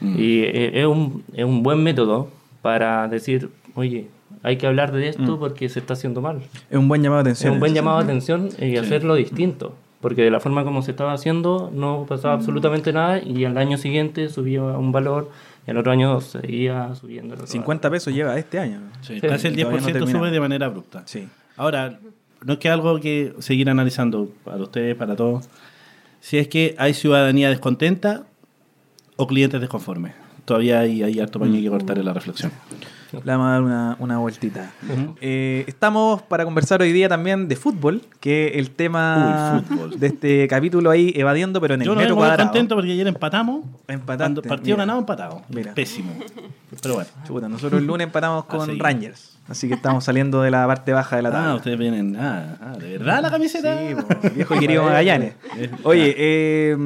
Y eh, es un, es un buen método para decir, oye, hay que hablar de esto porque se está haciendo mal. Es un buen llamado de Es atención. un buen llamado de atención y hacerlo distinto. Porque de la forma como se estaba haciendo no pasaba absolutamente nada y al año siguiente subía un valor al otro año seguía subiendo. el otro 50 pesos lleva este año. Sí, Sí, casi el y todavía 10% no sube de manera abrupta. Sí. Ahora, no es que algo que seguir analizando para ustedes, para todos, si es que hay ciudadanía descontenta o clientes desconformes. Todavía hay, hay harto paño que cortar en la reflexión. Le vamos a dar una, una vueltita. Eh, estamos para conversar hoy día también de fútbol, que el tema Uy, de este capítulo ahí evadiendo, pero en el Yo no metro cuadrado. contento porque ayer empatamos. Empataste, Cuando partido mira. ganado, empatado. Mira. Pésimo. Pero bueno. Chuta, nosotros el lunes empatamos con seguir. Rangers. Así que estamos saliendo de la parte baja de la tabla. Ah, ustedes vienen. Ah, ah, ¿de verdad la camiseta? Sí, po, viejo y querido Magallanes. Oye, eh,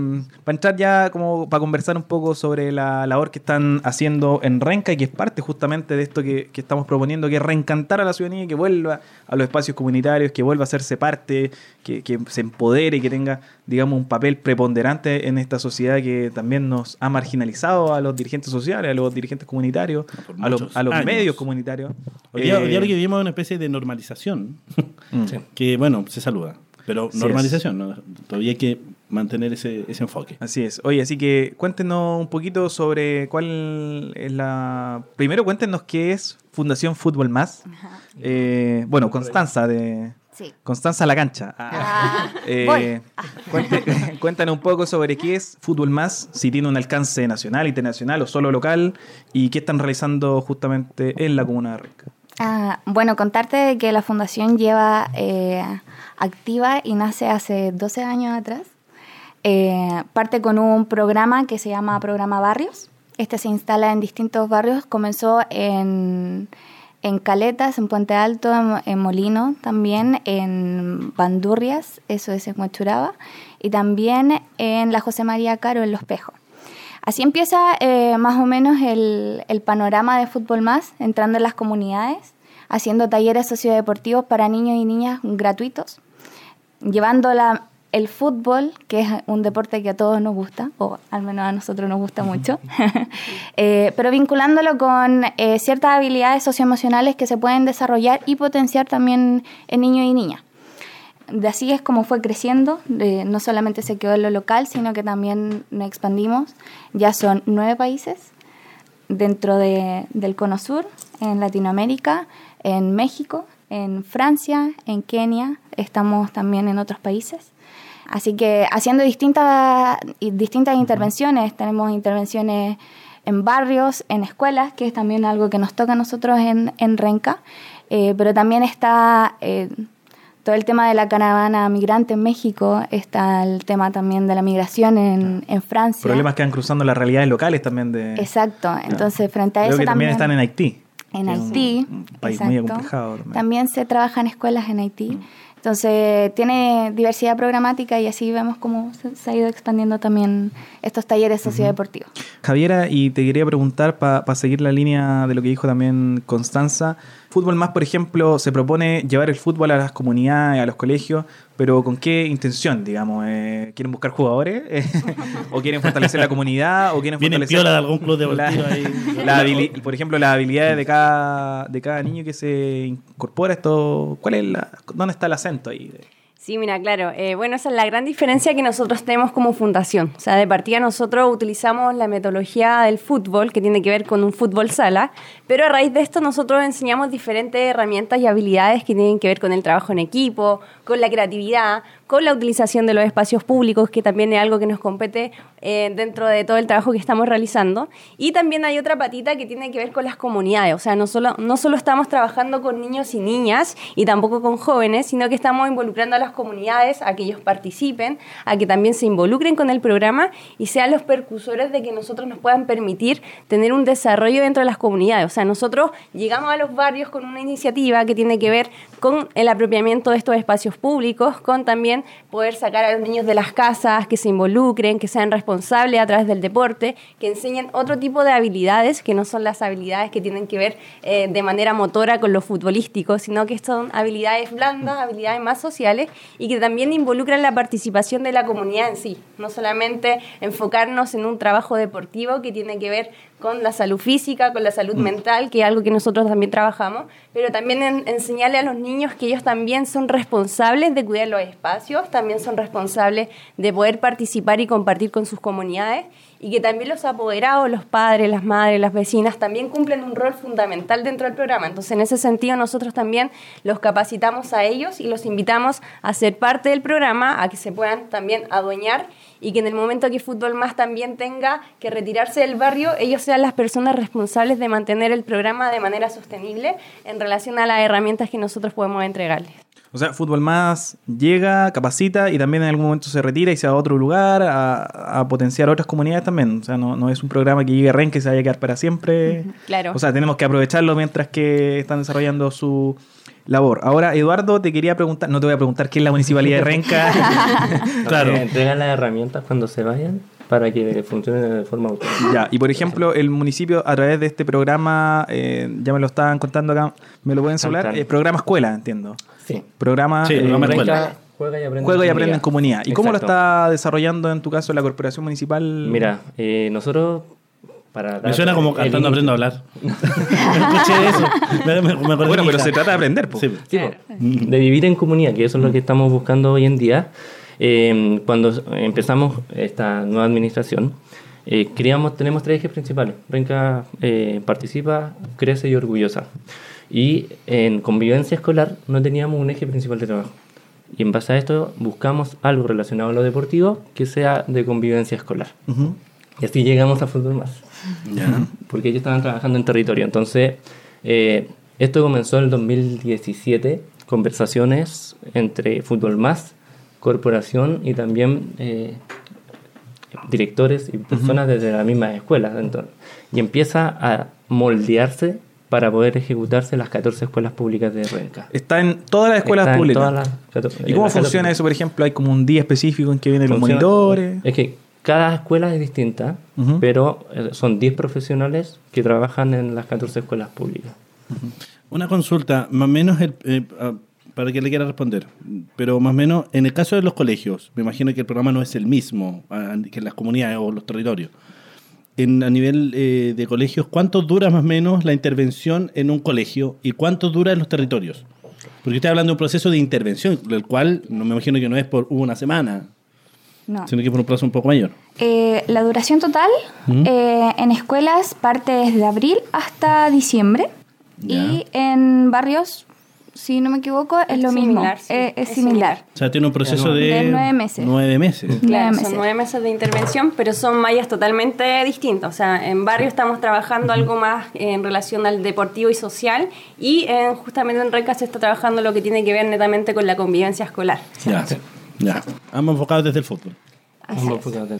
para entrar ya como para conversar un poco sobre la labor que están haciendo en Renca y que es parte justamente de esto que, que estamos proponiendo, que es reencantar a la ciudadanía, que vuelva a los espacios comunitarios, que vuelva a hacerse parte, que, que se empodere que tenga, digamos, un papel preponderante en esta sociedad que también nos ha marginalizado a los dirigentes sociales, a los dirigentes comunitarios, a los, a los medios comunitarios. Hoy día Eh, lo que vivimos es una especie de normalización. mm. que, bueno, se saluda. Pero Así normalización, ¿no? todavía hay que mantener ese, ese enfoque. Así es. Oye, así que cuéntenos un poquito sobre cuál es la... Primero cuéntenos qué es Fundación Fútbol Más. Eh, bueno, Constanza de... Sí. Constanza La Cancha. Ah. Ah, Eh, cuéntanos un poco sobre qué es Fútbol Más, si tiene un alcance nacional, internacional o solo local, y qué están realizando justamente en la comuna de Renca. Ah, bueno, contarte que la fundación lleva eh, activa y nace hace 12 años atrás. Eh, parte con un programa que se llama Programa Barrios. Este se instala en distintos barrios. Comenzó en, en Caletas, en Puente Alto, en, Molino también, en Bandurrias, eso es en Huachuraba, y también en la José María Caro, en Los Pejos. Así empieza eh, más o menos el, el panorama de Fútbol Más, entrando en las comunidades, haciendo talleres sociodeportivos para niños y niñas gratuitos, llevando la- el fútbol, que es un deporte que a todos nos gusta, o al menos a nosotros nos gusta mucho, eh, pero vinculándolo con eh, ciertas habilidades socioemocionales que se pueden desarrollar y potenciar también en niños y niñas de así es como fue creciendo, no solamente se quedó en lo local, sino que también nos expandimos. Ya son nueve países dentro de- del Cono Sur, en Latinoamérica, en México, en Francia, en Kenia, estamos también en otros países. Así que haciendo distintas, distintas intervenciones, tenemos intervenciones en barrios, en escuelas, que es también algo que nos toca a nosotros en, en Renca, eh, pero también está eh, todo el tema de la caravana migrante en México, está el tema también de la migración en, en Francia. Problemas que van cruzando las realidades locales también de... Exacto, entonces frente a Creo eso que también están en Haití. en un- Haití, Un, país muy exacto. acomplejado también. También se trabaja en escuelas en Haití. Entonces tiene diversidad programática y así vemos cómo se, se ha ido expandiendo también estos talleres sociodeportivos. Javiera, y te quería preguntar, para seguir la línea de lo que dijo también Constanza, Fútbol Más, por ejemplo, se propone llevar el fútbol a las comunidades, a los colegios, pero ¿con qué intención, digamos? Eh, ¿Quieren buscar jugadores? ¿O quieren fortalecer la comunidad? ¿O quieren Vienen fortalecer piola de algún club deportivo la- ahí. la por ejemplo, las habilidades de cada, de cada niño que se incorpora esto? ¿Cuál es la, ¿Dónde está el acento ahí? Sí, mira, claro. eh, bueno, esa es la gran diferencia que nosotros tenemos como fundación. O sea, de partida nosotros utilizamos la metodología del fútbol, que tiene que ver con un fútbol sala, pero a raíz de esto nosotros enseñamos diferentes herramientas y habilidades que tienen que ver con el trabajo en equipo, con la creatividad, con la utilización de los espacios públicos, que también es algo que nos compete eh, dentro de todo el trabajo que estamos realizando. Y también hay otra patita que tiene que ver con las comunidades. O sea, no solo, no solo estamos trabajando con niños y niñas y tampoco con jóvenes, sino que estamos involucrando a las comunidades a que ellos participen, a que también se involucren con el programa y sean los percusores de que nosotros nos puedan permitir tener un desarrollo dentro de las comunidades. O sea, nosotros llegamos a los barrios con una iniciativa que tiene que ver con el apropiamiento de estos espacios públicos, con también poder sacar a los niños de las casas, que se involucren, que sean responsables a través del deporte, que enseñen otro tipo de habilidades que no son las habilidades que tienen que ver eh, de manera motora con lo futbolístico, sino que son habilidades blandas, habilidades más sociales y que también involucran la participación de la comunidad en sí, no solamente enfocarnos en un trabajo deportivo que tiene que ver con la salud física, con la salud mental, que es algo que nosotros también trabajamos, pero también en- enseñarle a los niños que ellos también son responsables de cuidar los espacios, también son responsables de poder participar y compartir con sus comunidades y que también los apoderados, los padres, las madres, las vecinas, también cumplen un rol fundamental dentro del programa. Entonces, en ese sentido, nosotros también los capacitamos a ellos y los invitamos a ser parte del programa, a que se puedan también adueñar y que en el momento que Fútbol Más también tenga que retirarse del barrio, ellos sean las personas responsables de mantener el programa de manera sostenible en relación a las herramientas que nosotros podemos entregarles. O sea, Fútbol Más llega, capacita y también en algún momento se retira y se va a otro lugar a, a potenciar otras comunidades también. O sea, no, no es un programa que llegue a Renque y se vaya a quedar para siempre. Claro. O sea, tenemos que aprovecharlo mientras que están desarrollando su labor. Ahora, Eduardo, te quería preguntar, no te voy a preguntar qué es la municipalidad de Renca. Claro. Eh, entregan las herramientas cuando se vayan para que funcionen de forma autónoma. ya, y por ejemplo, el municipio a través de este programa, eh, ya me lo estaban contando acá, me lo pueden hablar, eh, programa escuela, entiendo. Sí. Programa, Sí, eh, programa escuela. Renca juega y aprende, Juego y aprende en comunidad. ¿Y cómo lo está desarrollando en tu caso la corporación municipal? Mira, eh, nosotros para Me suena como cantando aprendo a hablar. Escuché eso. Me, me- me Bueno, pero se trata de aprender, po. Sí. Sí, po. de vivir en comunidad, que eso es lo que estamos buscando hoy en día. Eh, cuando empezamos esta nueva administración, eh, creamos, tenemos tres ejes principales. Renca eh, participa, crece y orgullosa. Y en convivencia escolar no teníamos un eje principal de trabajo. Y en base a esto buscamos algo relacionado a lo deportivo que sea de convivencia escolar. Ujú. Y así llegamos a Fútbol Más Porque ellos estaban trabajando en territorio. Entonces, eh, esto comenzó en el 2017, conversaciones entre Fútbol Más, corporación y también eh, directores y personas desde la misma escuela. Entonces, y empieza a moldearse para poder ejecutarse las 14 escuelas públicas de Renca. Está en todas las escuelas Está en públicas. todas las 14 ¿Y en cómo las funciona 14? eso, por ejemplo? ¿Hay como un día específico en que vienen los Funciona- monitores? Es que cada escuela es distinta, pero eh, son 10 profesionales que trabajan en las 14 escuelas públicas. Una consulta, más o menos, el, eh, ah, para que le quiera responder, pero más o menos, en el caso de los colegios, me imagino que el programa no es el mismo ah, que en las comunidades o los territorios. En, a nivel eh, de colegios, ¿cuánto dura más o menos la intervención en un colegio y cuánto dura en los territorios? Porque estoy hablando de un proceso de intervención, el cual no me imagino que no es por una semana, No. sino que por un plazo un poco mayor. Eh, la duración total eh, en escuelas parte desde abril hasta diciembre y en barrios, si no me equivoco, es lo mismo. Sí. Eh, es Es similar. O sea, tiene un proceso de, De nueve meses. Nueve meses. Nueve Claro, meses. son nueve meses de intervención, pero son mallas totalmente distintas. O sea, en barrio estamos trabajando algo más en relación al deportivo y social y en- justamente en Renca se está trabajando lo que tiene que ver netamente con la convivencia escolar. Ya, ya. Ambos enfocados desde el fútbol.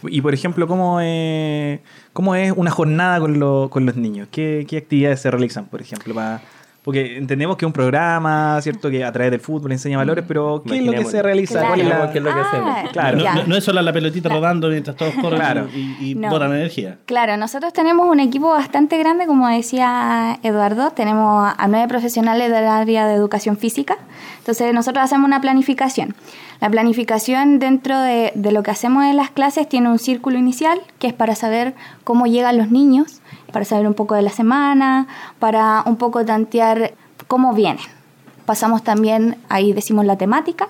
Y por ejemplo, ¿cómo es, cómo es una jornada con, lo- con los niños? ¿Qué, qué actividades se realizan, por ejemplo? para- porque entendemos que es un programa, ¿cierto? Que a través del fútbol enseña valores, pero ¿qué es lo que se realiza? Claro. ¿Cuál es la- qué es lo que hacemos. Ah, Claro. No, no- no es solo la pelotita rodando mientras todos corren Claro. y, y No. botan energía. Claro, nosotros tenemos un equipo bastante grande, como decía Eduardo, tenemos a nueve profesionales del área de educación física, entonces nosotros hacemos una planificación. La planificación dentro de, de lo que hacemos en las clases tiene un círculo inicial, que es para saber cómo llegan los niños, para saber un poco de la semana, para un poco tantear cómo vienen. Pasamos también, ahí decimos la temática,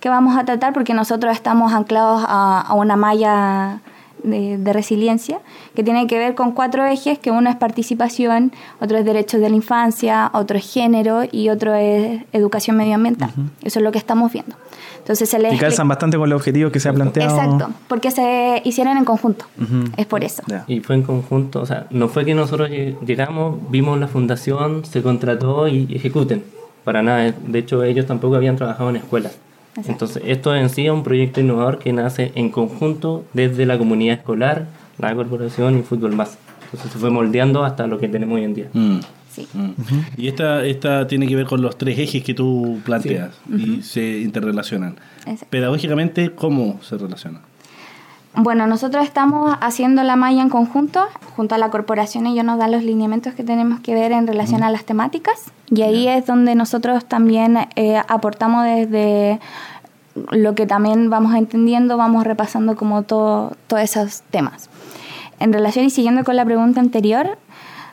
que vamos a tratar porque nosotros estamos anclados a, a una malla de, de resiliencia que tiene que ver con cuatro ejes, que uno es participación, otro es derechos de la infancia, otro es género y otro es educación medioambiental. Eso es lo que estamos viendo. Entonces se les Y calzan bastante con los objetivos que se ha planteado. Exacto, porque se hicieron en conjunto. Ujú. Es por eso. Ya. Y fue en conjunto, o sea, no fue que nosotros lleg- llegamos, vimos la fundación, se contrató y ejecuten. Para nada, de hecho ellos tampoco habían trabajado en escuelas. Exacto. Entonces, esto en sí es un proyecto innovador que nace en conjunto desde la comunidad escolar, la corporación y Fútbol Más. Entonces se fue moldeando hasta lo que tenemos hoy en día. Mm, Sí. mm. Y esta, esta tiene que ver con los tres ejes que tú planteas y se interrelacionan. Exacto. Pedagógicamente, ¿cómo se relacionan? Bueno, nosotros estamos haciendo la malla en conjunto, junto a la corporación ellos nos dan los lineamientos que tenemos que ver en relación a las temáticas y ahí es donde nosotros también eh, aportamos desde lo que también vamos entendiendo, vamos repasando como todo, todos esos temas. En relación y siguiendo con la pregunta anterior,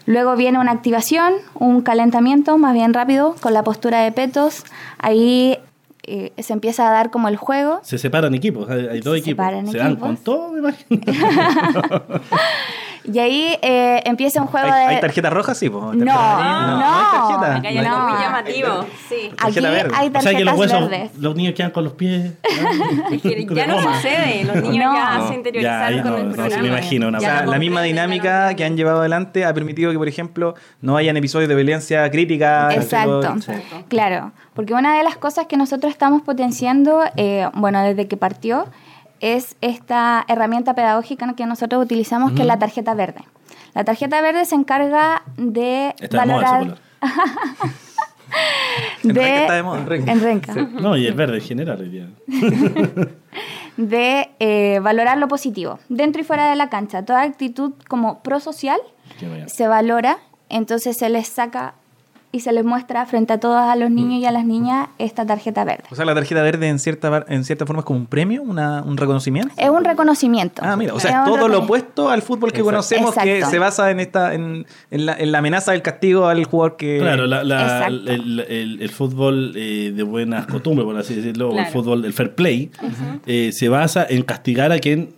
luego viene una activación, un calentamiento más bien rápido con la postura de petos, ahí eh, se empieza a dar como el juego. Se separan equipos, hay, hay dos Se equipos. separan Se dan con todo, me imagino. Y ahí eh, empieza un juego ¿Hay, de... hay tarjeta roja? Sí, po. No, Tarjeta amarilla. no. no hay tarjeta. Acá No. muy llamativo. Sí. Aquí Tarjeta verde. hay o sea que tarjetas los huesos, verdes. los niños quedan con los pies. Es que con ya no goma. sucede, los niños No. ya No, se interiorizaron ya, con no, el no, se programa. me imagino una O sea, la misma dinámica que han llevado adelante ha permitido que, por ejemplo, no hayan episodios de violencia crítica. Exacto, los- claro. Porque una de las cosas que nosotros estamos potenciando, eh, bueno, desde que partió, es esta herramienta pedagógica que nosotros utilizamos, que es la tarjeta verde. La tarjeta verde se encarga de Está de moda valorar... color. En de- Renca está de moda. En Renca. No, y el verde en general. hoy día. de eh, valorar lo positivo, dentro y fuera de la cancha. Toda actitud como prosocial se valora, entonces se les saca y se les muestra frente a todos a los niños y a las niñas esta tarjeta verde. O sea, la tarjeta verde en cierta, en cierta forma es como un premio, una, un reconocimiento. Es un reconocimiento. Ah, mira, o Es sea, un todo lo opuesto al fútbol que Exacto. conocemos que se basa en esta en, en la, en la amenaza del castigo al jugador que... Claro, la- el, el- el fútbol eh, de buenas costumbres, por así decirlo, o el Claro. fútbol, el fair play, eh, se basa en castigar a quien,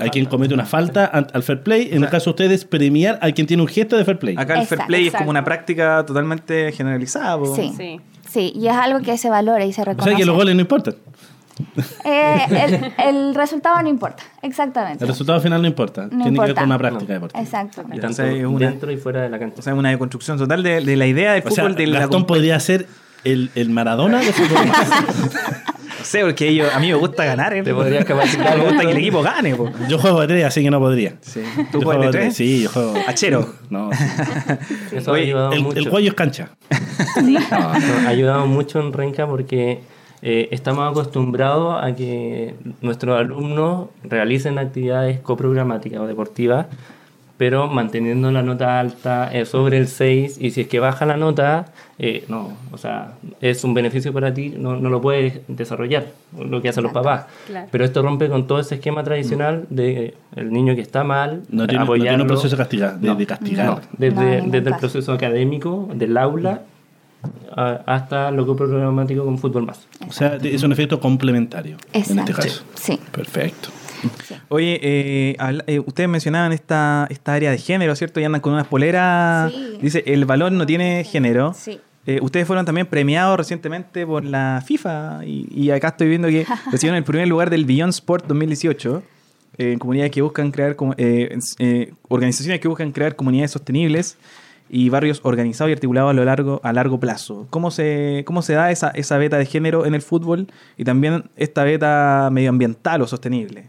A quien comete una falta al fair play. En el caso de ustedes, premiar a quien tiene un gesto de fair play. Acá el fair Exacto, play es exacto. como una práctica totalmente generalizada. Sí. Sí. Sí, y es algo que se valora y se O reconoce. sea que los goles no importan. Eh, el, el resultado no importa, exactamente. El resultado final no importa. No Tiene que ver importa. con una práctica deportiva. Exacto. Y Entonces, tanto es una- dentro y fuera de la cancha. O sea, una deconstrucción total de, de la idea de O sea, fútbol de la Gastón podría ser el, el Maradona de fútbol. No sé, porque ellos, a mí me gusta ganar. ¿eh? Te podrías capacitar Me gusta que el equipo gane. po. yo juego de tres, así que no podría. Sí. Yo ¿Tú juegas de tres? Sí, yo juego. Achero. No. Eso Oye, ha ayudado El, mucho. el cuello es cancha. Nos ha ayudado mucho en Renca porque eh, estamos acostumbrados a que nuestros alumnos realicen actividades coprogramáticas o deportivas, pero manteniendo la nota alta eh, sobre el 6 y si es que baja la nota, eh, no, o sea, es un beneficio para ti, no, no lo puedes desarrollar, lo que hacen los papás. Claro. Pero esto rompe con todo ese esquema tradicional de el niño que está mal, No tiene, no tiene un apoyarlo. proceso de castigar. De, No, de castigar. no, desde, desde el proceso académico, del aula, a- hasta lo coprogramático con fútbol más. O sea, es un efecto complementario en este Exacto. caso. Sí. Perfecto. Oye, eh, eh, ustedes mencionaban esta, esta área de género, ¿cierto? Y andan con unas poleras. Sí. Dice, el balón no tiene género. Sí. Eh, ustedes fueron también premiados recientemente por la FIFA y, y acá estoy viendo que recibieron el primer lugar del Beyond Sport 2018 eh, en comunidades que buscan crear organizaciones que buscan crear comunidades sostenibles y barrios organizados y articulados a lo largo a largo plazo. ¿Cómo se cómo se da esa esa beta de género en el fútbol y también esta beta medioambiental o sostenible?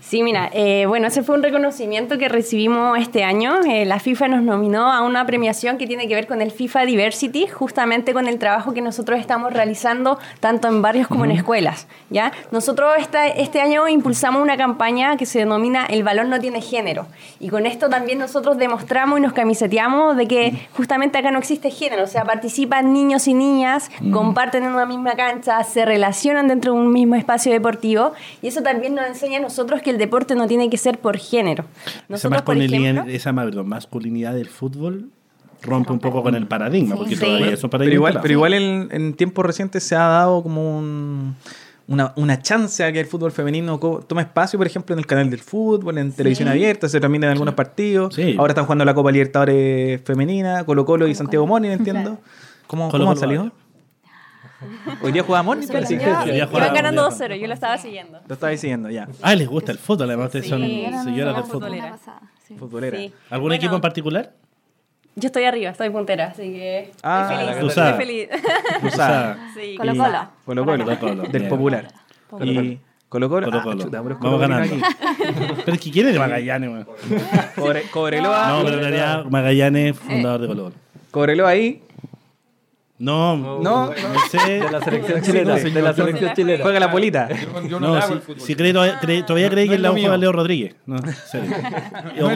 Sí, mira, eh, bueno, ese fue un reconocimiento que recibimos este año. Eh, la FIFA nos nominó a una premiación que tiene que ver con el FIFA Diversity, justamente con el trabajo que nosotros estamos realizando tanto en barrios como en escuelas. ¿ya? Nosotros esta- este año impulsamos una campaña que se denomina El balón no tiene género. Y con esto también nosotros demostramos y nos camiseteamos de que justamente acá no existe género. O sea, participan niños y niñas, comparten en una misma cancha, se relacionan dentro de un mismo espacio deportivo. Y eso también nos enseña a nosotros que el deporte no tiene que ser por género. Esa Nosotros, por masculinidad, ejemplo, esa perdón, masculinidad del fútbol rompe un poco con el paradigma, Sí. porque Sí. todavía es un paradigma. Pero igual, pero igual en, en tiempos recientes se ha dado como un- una, una chance a que el fútbol femenino tome espacio, por ejemplo, en el canal del fútbol, en televisión abierta, se transmiten algunos partidos. Sí. Ahora están jugando la Copa Libertadores femenina, Colo Colo y Santiago Moni, entiendo. ¿Cómo, Colo cómo Colo salió? Hoy día parece que- ya iban ganando ya 2-0, yo lo estaba siguiendo. lo estaba diciendo ya. Ah, les gusta el fútbol, además ustedes son señoras del fútbol. Futbolera. Sí. ¿Algún Bueno, equipo en particular? Yo estoy arriba, estoy puntera, así que Ah, estoy feliz. cruzada. Estoy feliz. Colo Colo. Colo Colo. Del popular. Y Colo Colo. Colo ah, Colo. chuta, pero es Vamos Colo Colo ganando. aquí. Pero es que quién es de Magallanes, weón. Cobre- Cobreloa. No, pero en realidad Magallanes, fundador de Colo Colo. Cobreloa ahí. No, No, no sé. De la selección chilena. De la selección chilena. Juega la polita. Yo, yo no, No, si, el fútbol. si cree, todavía, cree- todavía cree No que es lado juega. Leo Rodríguez. No, serio.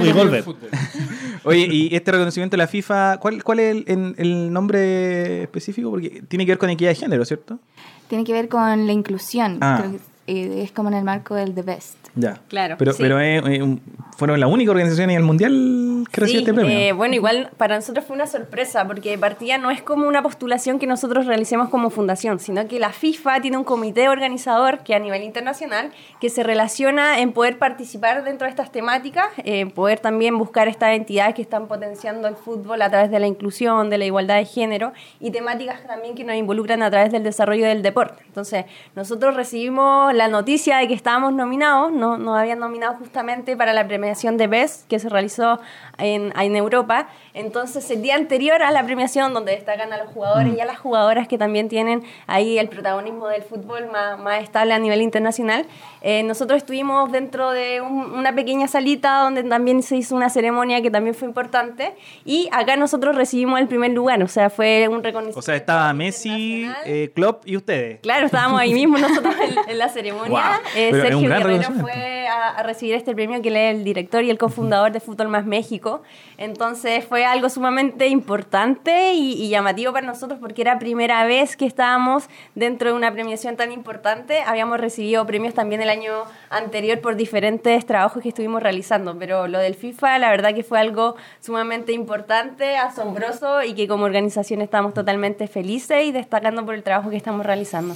Y Golver. fútbol. Oye, y este reconocimiento de la FIFA, ¿cuál, cuál es el nombre específico? Porque tiene que ver con equidad de género, ¿cierto? Tiene que ver con la inclusión. Ah. Creo que, eh, es como en el marco del The Best. Ya. Claro, Pero, sí. pero eh, fueron la única organización a nivel mundial que recibió Sí, este premio. eh, bueno, igual para nosotros fue una sorpresa, porque de partida no es como una postulación que nosotros realicemos como fundación, sino que la FIFA tiene un comité organizador que a nivel internacional que se relaciona en poder participar dentro de estas temáticas, eh, poder también buscar estas entidades que están potenciando el fútbol a través de la inclusión, de la igualdad de género y temáticas también que nos involucran a través del desarrollo del deporte. Entonces, nosotros recibimos la noticia de que estábamos nominados, no, nos habían nominado justamente para la premiación de BES que se realizó en, en Europa. Entonces, el día anterior a la premiación, donde destacan a los jugadores y a las jugadoras que también tienen ahí el protagonismo del fútbol más, más estable a nivel internacional, eh, nosotros estuvimos dentro de un- una pequeña salita donde también se hizo una ceremonia que también fue importante. Y acá nosotros recibimos el primer lugar, o sea, fue un reconocimiento. o sea, estaba Messi, eh, Klopp y ustedes. Claro, estábamos ahí mismo nosotros en, en la ceremonia. Wow. Eh, Sergio Guerrero fue a, a recibir este premio que le es el director y el cofundador de Fútbol Más México. Entonces fue algo sumamente importante y, y llamativo para nosotros porque era primera vez que estábamos dentro de una premiación tan importante. Habíamos recibido premios también el año anterior por diferentes trabajos que estuvimos realizando, pero lo del FIFA la verdad que fue algo sumamente importante, asombroso y que como organización estamos totalmente felices y destacando por el trabajo que estamos realizando.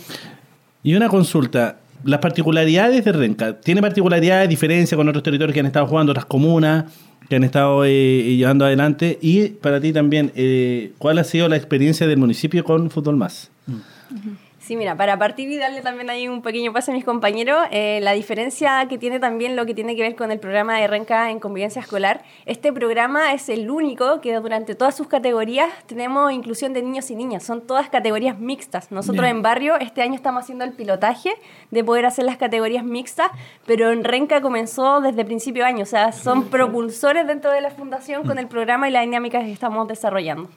Y una consulta. Las particularidades de Renca. ¿Tiene particularidades, diferencias con otros territorios que han estado jugando, otras comunas que han estado eh, llevando adelante? Y para ti también, eh, ¿cuál ha sido la experiencia del municipio con Fútbol Más? Sí, mira, para partir y darle también ahí un pequeño pase a mis compañeros, eh, la diferencia que tiene también lo que tiene que ver con el programa de Renca en convivencia escolar, este programa es el único que durante todas sus categorías tenemos inclusión de niños y niñas, son todas categorías mixtas. Nosotros Bien. en barrio este año estamos haciendo el pilotaje de poder hacer las categorías mixtas, pero en Renca comenzó desde principio de año, o sea, son propulsores dentro de la fundación con el programa y la dinámica que estamos desarrollando.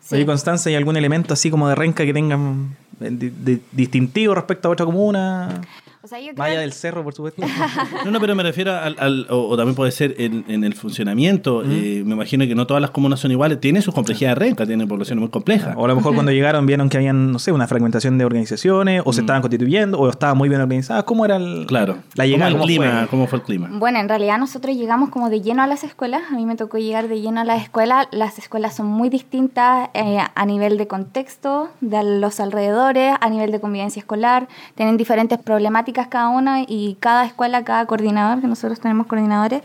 Sí. Oye, Constanza, ¿hay algún elemento así como de renca que tengan distintivo respecto a otra comuna? O sea, yo creo Más allá que- del cerro, por supuesto. No, no, pero me refiero al, al- o, o también puede ser en, en el funcionamiento. Eh, me imagino que no todas las comunas son iguales. Tiene sus complejidades Renca, tiene poblaciones muy complejas. O a lo mejor cuando llegaron vieron que habían, no sé, una fragmentación de organizaciones, o se estaban constituyendo, o estaban muy bien organizadas. ¿Cómo era el, Claro. la llegada? ¿Cómo, el ¿Cómo clima, fue? ¿Cómo fue el clima? Bueno, en realidad nosotros llegamos como de lleno a las escuelas. A mí me tocó llegar de lleno a las escuelas. Las escuelas son muy distintas eh, a nivel de contexto, de los alrededores, a nivel de convivencia escolar. Tienen diferentes problemáticas cada una y cada escuela, cada coordinador, que nosotros tenemos coordinadores,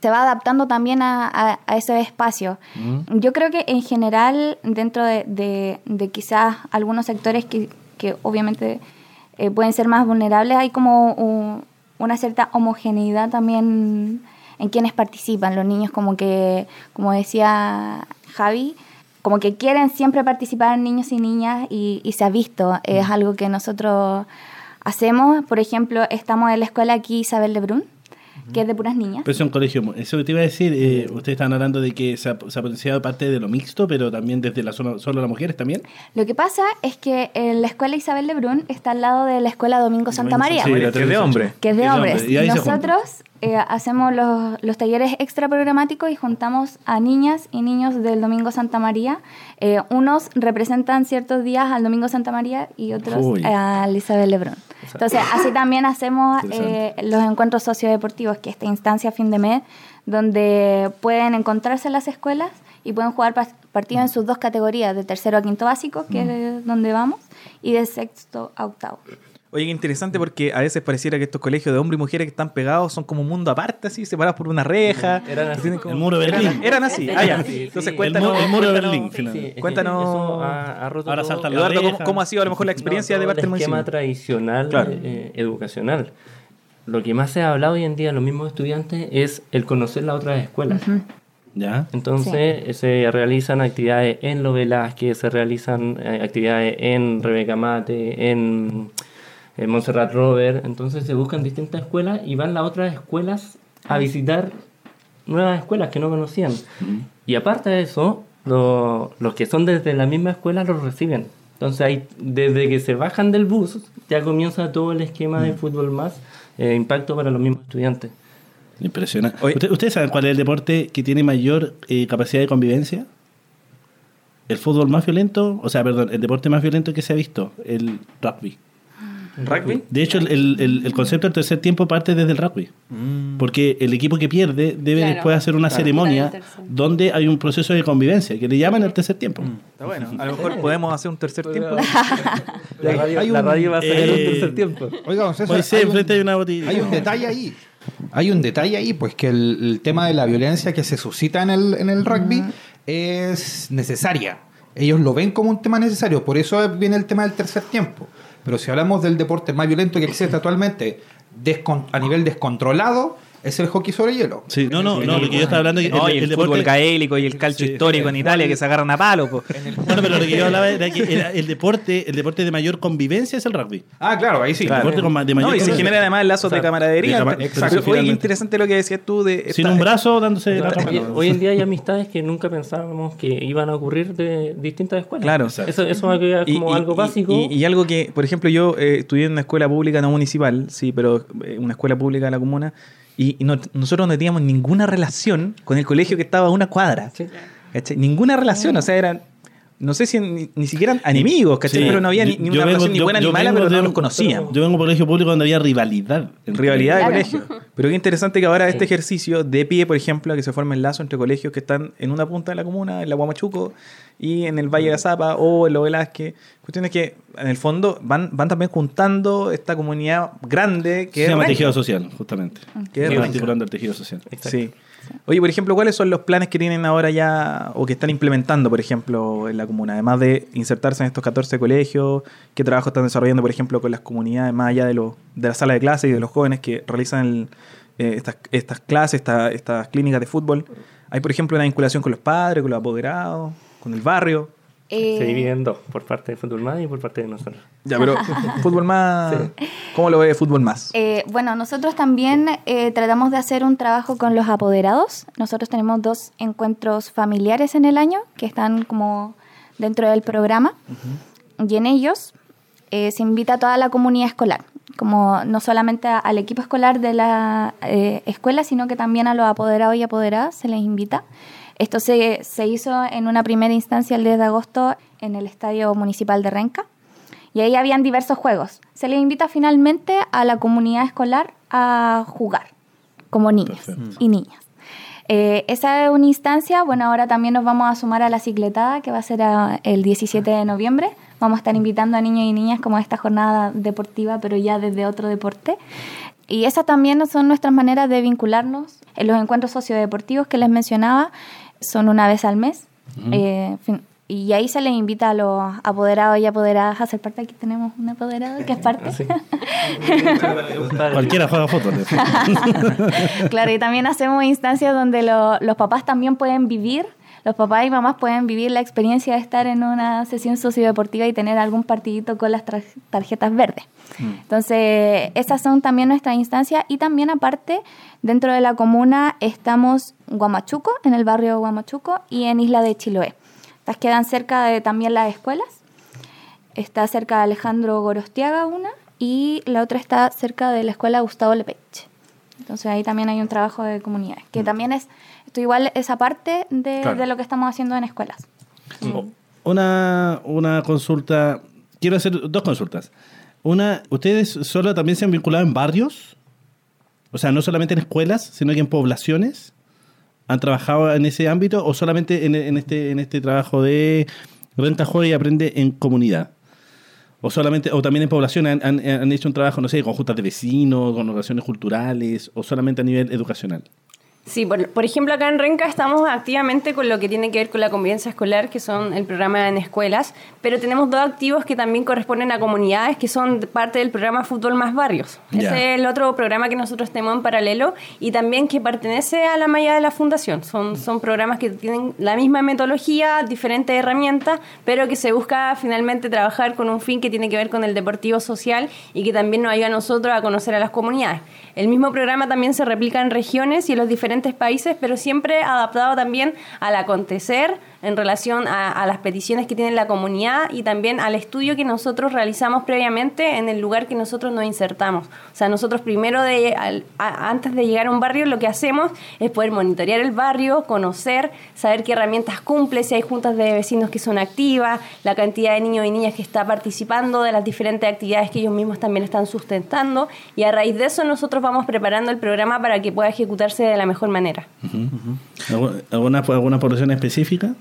se va adaptando también a, a- a ese espacio. Yo creo que en general, dentro de, de- de quizás algunos sectores que, que obviamente eh, pueden ser más vulnerables, hay como un- una cierta homogeneidad también en quienes participan. Los niños como que, como decía Javi, como que quieren siempre participar niños y niñas y, y se ha visto. Es algo que nosotros hacemos. Por ejemplo, estamos en la escuela aquí Isabel de Brun, que es de puras niñas. Pero es un colegio, eso que te iba a decir, eh, ustedes estaban hablando de que se ha, se ha potenciado parte de lo mixto, pero también desde la zona, solo las mujeres también. Lo que pasa es que eh, la escuela Isabel de Brun está al lado de la escuela Domingo Santa María. Sí, la que es de hombre. que es de Es de hombres. y Nosotros eh, hacemos los, los talleres extra programáticos y juntamos a niñas y niños del Domingo Santa María. Eh, unos representan ciertos días al Domingo Santa María y otros Uy. al Isabel Lebrón. Entonces, así también hacemos eh, los encuentros sociodeportivos, que es esta instancia a fin de mes, donde pueden encontrarse en las escuelas y pueden jugar partidos en sus dos categorías, de tercero a quinto básico, que es donde vamos, y de sexto a octavo. Oye, qué interesante porque a veces pareciera que estos colegios de hombres y mujeres que están pegados son como un mundo aparte, así, separados por una reja. Eran así. Como- El muro de Berlín. Eran así. Ah, ya. Sí, Entonces cuéntanos. El mu- el muro de Berlín, finalmente. Cuéntanos- ha- ha roto Ahora la Eduardo, ¿cómo, ha sido a lo mejor la experiencia No, de parte del el esquema municipio? tradicional Claro. eh, educacional. Lo que más se ha hablado hoy en día, los mismos estudiantes, es el conocer las otras escuelas. ¿Ya? Entonces se realizan actividades en Lo Velázquez, se realizan eh, actividades en Rebeca Mate, en, en Montserrat Robert. Entonces se buscan distintas escuelas y van las otras escuelas a visitar nuevas escuelas que no conocían. Y aparte de eso, lo- los que son desde la misma escuela los reciben. Entonces hay, desde que se bajan del bus ya comienza todo el esquema de fútbol más eh, impacto para los mismos estudiantes. Impresionante. ¿Usted- ¿Ustedes saben cuál es el deporte que tiene mayor eh, capacidad de convivencia? El fútbol más violento, o sea, perdón, el deporte más violento que se ha visto, el rugby. ¿Rugby? De hecho, el, el- concepto del tercer tiempo parte desde el rugby. Porque el equipo que pierde debe Claro. después hacer una Claro. ceremonia donde hay un proceso de convivencia que le llaman el tercer tiempo. Está bueno. A lo mejor podemos hacer un tercer tiempo. La radio, hay la un- radio va a sacar un eh, tercer tiempo. Oiga, Moisés, hay un- enfrente hay una botella. Hay un detalle ahí. Hay un detalle ahí, pues que el, el tema de la violencia que se suscita en el, en el rugby es necesaria. Ellos lo ven como un tema necesario, por eso viene el tema del tercer tiempo. Pero si hablamos del deporte más violento que existe actualmente, a nivel descontrolado, es el hockey sobre hielo. Sí, no, no, no, lo que yo estaba hablando es que No, el, y el, el fútbol deporte... gaélico y el calcio Sí. histórico en Italia que se agarran a palo. po. Bueno, pero lo que yo hablaba era que era el deporte, el deporte de mayor convivencia es el rugby. Ah, claro, ahí sí. El deporte de mayor No, y se genera además lazos de Exacto. camaradería. De cama- Pero, exacto, oye, interesante lo que decías tú de... Sin esta- un brazo dándose la Hoy, hoy en día hay amistades que nunca pensábamos que iban a ocurrir de distintas escuelas. Claro. Eso, eso Y- como y- algo y- básico. Y, y algo que, por ejemplo, yo eh, estudié en una escuela pública no municipal, sí, pero eh, una escuela pública de la comuna, y, y no- nosotros no teníamos ninguna relación con el colegio que estaba a una cuadra. Ninguna relación, o sea, eran, no sé si ni, ni siquiera eran enemigos, ¿cachai? Sí. pero no había ni, una vengo- relación ni yo- buena ni mala, pero de no nos conocíamos. Yo vengo a un colegio público donde había rivalidad. Rivalidad de colegio. Pero qué interesante que ahora este ejercicio de pie, por ejemplo, que se forme el lazo entre colegios que están en una punta de la comuna, en la Guamachuco, y en el Valle de Azapa o en Lo Velázquez. Cuestiones que, en el fondo, van, van también juntando esta comunidad grande que se llama tejido social, justamente. Que es articulando el tejido social. Sí. Oye, por ejemplo, ¿cuáles son los planes que tienen ahora ya o que están implementando, por ejemplo, en la comuna? Además de insertarse en estos 14 colegios, ¿qué trabajo están desarrollando, por ejemplo, con las comunidades más allá de, los de la sala de clases y de los jóvenes que realizan eh, estas, estas clases, esta- estas clínicas de fútbol? ¿Hay, por ejemplo, una vinculación con los padres, con los apoderados, con el barrio? Eh, Se dividen en dos, por parte de Fútbol Más y por parte de nosotros. Ya, pero fútbol más... ¿Cómo lo ve fútbol más? Eh, bueno, nosotros también eh, tratamos de hacer un trabajo con los apoderados. Nosotros tenemos dos encuentros familiares en el año que están como dentro del programa. Y en ellos eh, se invita a toda la comunidad escolar, como no solamente a- al equipo escolar de la eh, escuela, sino que también a los apoderados y apoderadas se les invita. Esto se, se hizo en una primera instancia el 10 de agosto en el Estadio Municipal de Renca. Y ahí habían diversos juegos. Se les invita finalmente a la comunidad escolar a jugar, como niños y niñas. Eh, esa es una instancia, bueno, ahora también nos vamos a sumar a la cicletada, que va a ser a- el 17 de noviembre. Vamos a estar invitando a niños y niñas como a esta jornada deportiva, pero ya desde otro deporte. Y esas también son nuestras maneras de vincularnos en los encuentros sociodeportivos que les mencionaba, son una vez al mes. Eh, fin- y ahí se les invita a los apoderados y apoderadas a ser parte. Aquí tenemos un apoderado que es parte. Sí. Cualquiera juega fútbol. claro, y también hacemos instancias donde lo- los papás también pueden vivir, los papás y mamás pueden vivir la experiencia de estar en una sesión sociodeportiva y tener algún partidito con las tarjetas verdes. Entonces, esas son también nuestras instancias y también aparte, dentro de la comuna estamos Guamachuco, en el barrio Guamachuco y en Isla de Chiloé. Estas quedan cerca de también las escuelas. Está cerca de Alejandro Gorostiaga una y la otra está cerca de la escuela Gustavo Lepech. Entonces ahí también hay un trabajo de comunidades, que también es, esto igual esa parte de, Claro. de lo que estamos haciendo en escuelas. Una, una consulta. Quiero hacer dos consultas. Una, ¿ustedes solo también se han vinculado en barrios? O sea, no solamente en escuelas, sino que en poblaciones. ¿Han trabajado en ese ámbito o solamente en, en este, en este trabajo de renta, juega y aprende en comunidad? O solamente, o también en población han, han- han hecho un trabajo, no sé, con juntas de vecinos, con relaciones culturales, o solamente a nivel educacional. Sí, por, por, ejemplo, acá en Renca estamos activamente con lo que tiene que ver con la convivencia escolar, que son el programa en escuelas, pero tenemos dos activos que también corresponden a comunidades, que son parte del programa Fútbol Más Barrios. Ya. Ese es el otro programa que nosotros tenemos en paralelo y también que pertenece a la malla de la fundación. Son, son programas que tienen la misma metodología, diferentes herramientas, pero que se busca finalmente trabajar con un fin que tiene que ver con el deportivo social y que también nos ayuda a nosotros a conocer a las comunidades. El mismo programa también se replica en regiones y en los diferentes países, pero siempre adaptado también al acontecer en relación a, a, las peticiones que tiene la comunidad y también al estudio que nosotros realizamos previamente en el lugar que nosotros nos insertamos. O sea, nosotros primero, de, al, a, antes de llegar a un barrio, lo que hacemos es poder monitorear el barrio, conocer, saber qué herramientas cumple, si hay juntas de vecinos que son activas, la cantidad de niños y niñas que está participando de las diferentes actividades que ellos mismos también están sustentando y a raíz de eso nosotros vamos preparando el programa para que pueda ejecutarse de la mejor manera. ¿Alguna, ¿Alguna población específica?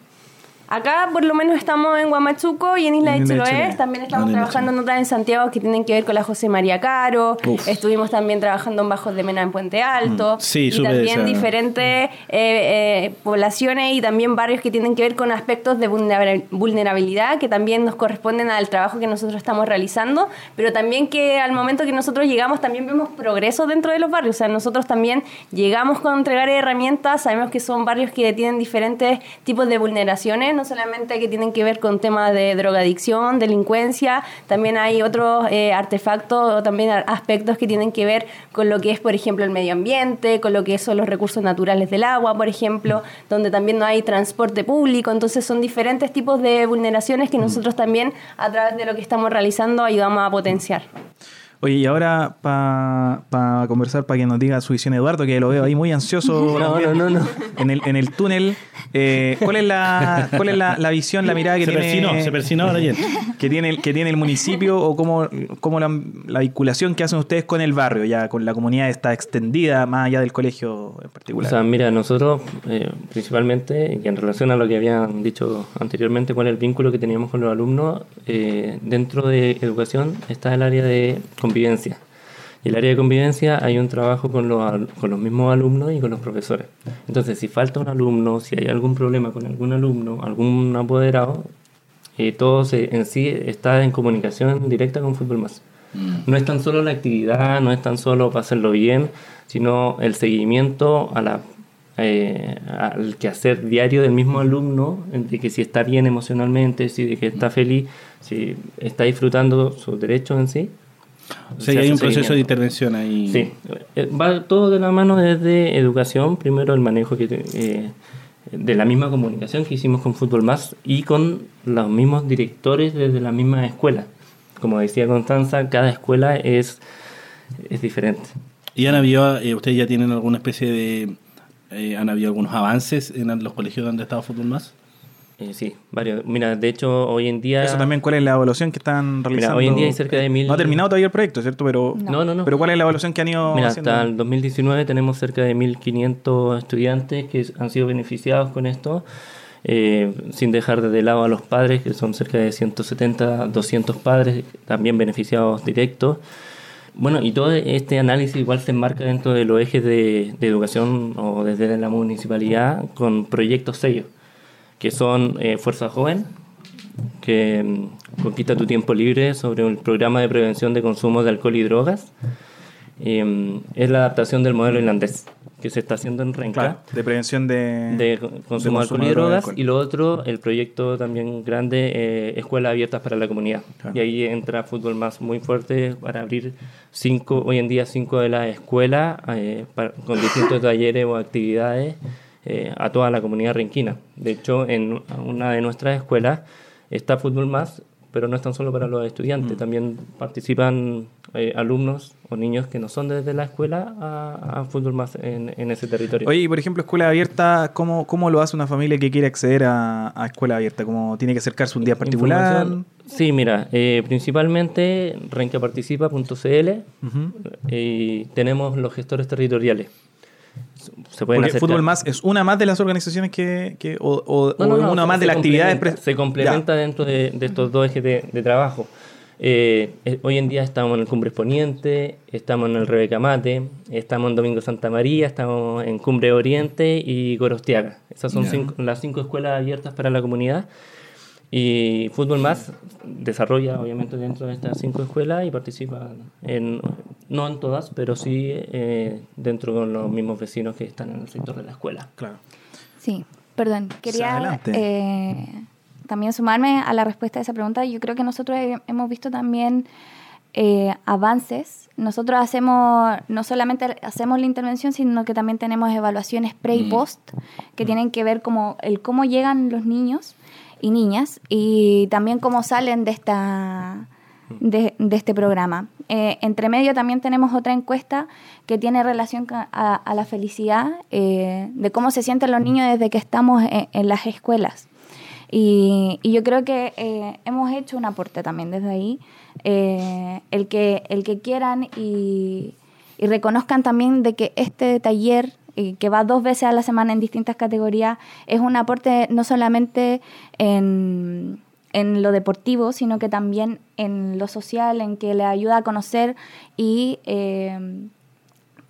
Acá por lo menos estamos en Huamachuco y en Isla de Chiloé. También estamos de trabajando en otras en Santiago que tienen que ver con la José María Caro. Uf. Estuvimos también trabajando en Bajos de Mena en Puente Alto. Mm. Sí, y también esa- diferentes eh, eh, poblaciones y también barrios que tienen que ver con aspectos de vulnera- vulnerabilidad que también nos corresponden al trabajo que nosotros estamos realizando, pero también que al momento que nosotros llegamos también vemos progreso dentro de los barrios. O sea, nosotros también llegamos con entregar herramientas, sabemos que son barrios que tienen diferentes tipos de vulneraciones, no solamente que tienen que ver con temas de drogadicción, delincuencia, también hay otros eh, artefactos o también aspectos que tienen que ver con lo que es, por ejemplo, el medio ambiente, con lo que son los recursos naturales del agua, por ejemplo, donde también no hay transporte público, entonces son diferentes tipos de vulneraciones que nosotros también a través de lo que estamos realizando ayudamos a potenciar. Oye, y ahora para conversar, para que nos diga su visión Eduardo, que lo veo ahí muy ansioso. No, también, no, no, no. En el, en el túnel. eh, ¿Cuál es, la, cuál es la, la visión, la mirada que Se tiene, persinó, se persinó ahora bien. que tiene, el- que tiene el municipio o cómo, cómo la, la vinculación que hacen ustedes con el barrio, ya con la comunidad está extendida, más allá del colegio en O particular? sea, mira, nosotros eh, principalmente, y en relación a lo que habían dicho anteriormente, cuál es el vínculo que teníamos con los alumnos, eh, dentro de educación está el área de convivencia. Y el área de convivencia hay un trabajo con los, con los mismos alumnos y con los profesores. Entonces, si falta un alumno, si hay algún problema con algún alumno, algún apoderado, eh, todo se- en sí está en comunicación directa con Fútbol Más. No es tan solo la actividad, no es tan solo para hacerlo bien, sino el seguimiento a la, eh, al quehacer diario del mismo alumno, de que si está bien emocionalmente, si de que está feliz, si está disfrutando sus derechos en sí. O se sea, que hay un proceso de intervención ahí. Sí, eh, va todo de la mano desde educación, primero el manejo que eh, de la misma comunicación que hicimos con Fútbol Más y con los mismos directores desde la misma escuela. Como decía Constanza, cada escuela es, es diferente. ¿Y han habido, eh, ustedes ya tienen alguna especie de... eh, ¿Han habido algunos avances en los colegios donde ha estado Fútbol Más? Eh, sí, varios. Mira, de hecho, hoy en día... Eso también, ¿cuál es la evaluación que están realizando? hoy en día hay cerca de mil- No ha terminado todavía el proyecto, ¿cierto? Pero, No, no, no. pero ¿cuál es la evaluación que han ido Mira, haciendo? hasta el 2019 tenemos cerca de 1.500 estudiantes que han sido beneficiados con esto, eh, sin dejar de lado a los padres, que son cerca de 170, 200 padres también beneficiados directos. Bueno, y todo este análisis igual se enmarca dentro de los ejes de, de educación o desde la municipalidad con proyectos sellos, que son eh, Fuerza Joven, que mm, conquista tu tiempo libre sobre un programa de prevención de consumo de alcohol y drogas. Eh, es la adaptación del modelo irlandés que se está haciendo en Renca Claro, de prevención de, de co- consumo de alcohol y drogas alcohol. y lo otro el proyecto también grande eh, escuelas abiertas para la comunidad Claro. y ahí entra fútbol más muy fuerte para abrir cinco hoy en día cinco de las escuelas eh, para- con distintos talleres o actividades eh, a toda la comunidad renquina de hecho en una de nuestras escuelas está fútbol más pero no es tan solo para los Mm. estudiantes, también participan eh, alumnos o niños que no son desde la escuela a, a fútbol más en, en ese territorio. Oye, y por ejemplo, escuela abierta, ¿cómo, cómo lo hace una familia que quiere acceder a, a escuela abierta? ¿Cómo tiene que acercarse un día particular? Sí, mira, eh, principalmente rencaparticipa.cl Ujú. y tenemos los gestores territoriales. Se pueden acercar. Fútbol Más es una más de las organizaciones que, que- o, o- No, no, o no, una más de las actividades. Se complementa dentro de, de estos dos ejes de, de trabajo. Eh, eh, hoy en día estamos en el Cumbre Poniente, estamos en el Rebeca Mate, estamos en Domingo Santa María, estamos en Cumbre Oriente y Gorostiaga. Esas son cinco- las cinco escuelas abiertas para la comunidad. Y Fútbol Más desarrolla obviamente dentro de estas cinco escuelas y participa en, no en todas, pero sí eh, dentro de los mismos vecinos que están en el sector de la escuela. Claro. Sí, perdón. Quería adelante. eh, también sumarme a la respuesta a esa pregunta. Yo creo que nosotros he- hemos visto también eh, avances. Nosotros hacemos, no solamente hacemos la intervención, sino que también tenemos evaluaciones pre y post que tienen que ver como el cómo llegan los niños y niñas y también cómo salen de esta de, este programa. Eh, entre medio también tenemos otra encuesta que tiene relación a, la felicidad, eh, de cómo se sienten los niños desde que estamos en, las escuelas. Y, yo creo que eh, hemos hecho un aporte también desde ahí. El, que, el que quieran y, y reconozcan también de que este taller, que va dos veces a la semana en distintas categorías, es un aporte no solamente en, en lo deportivo, sino que también en lo social, en que le ayuda a conocer y eh,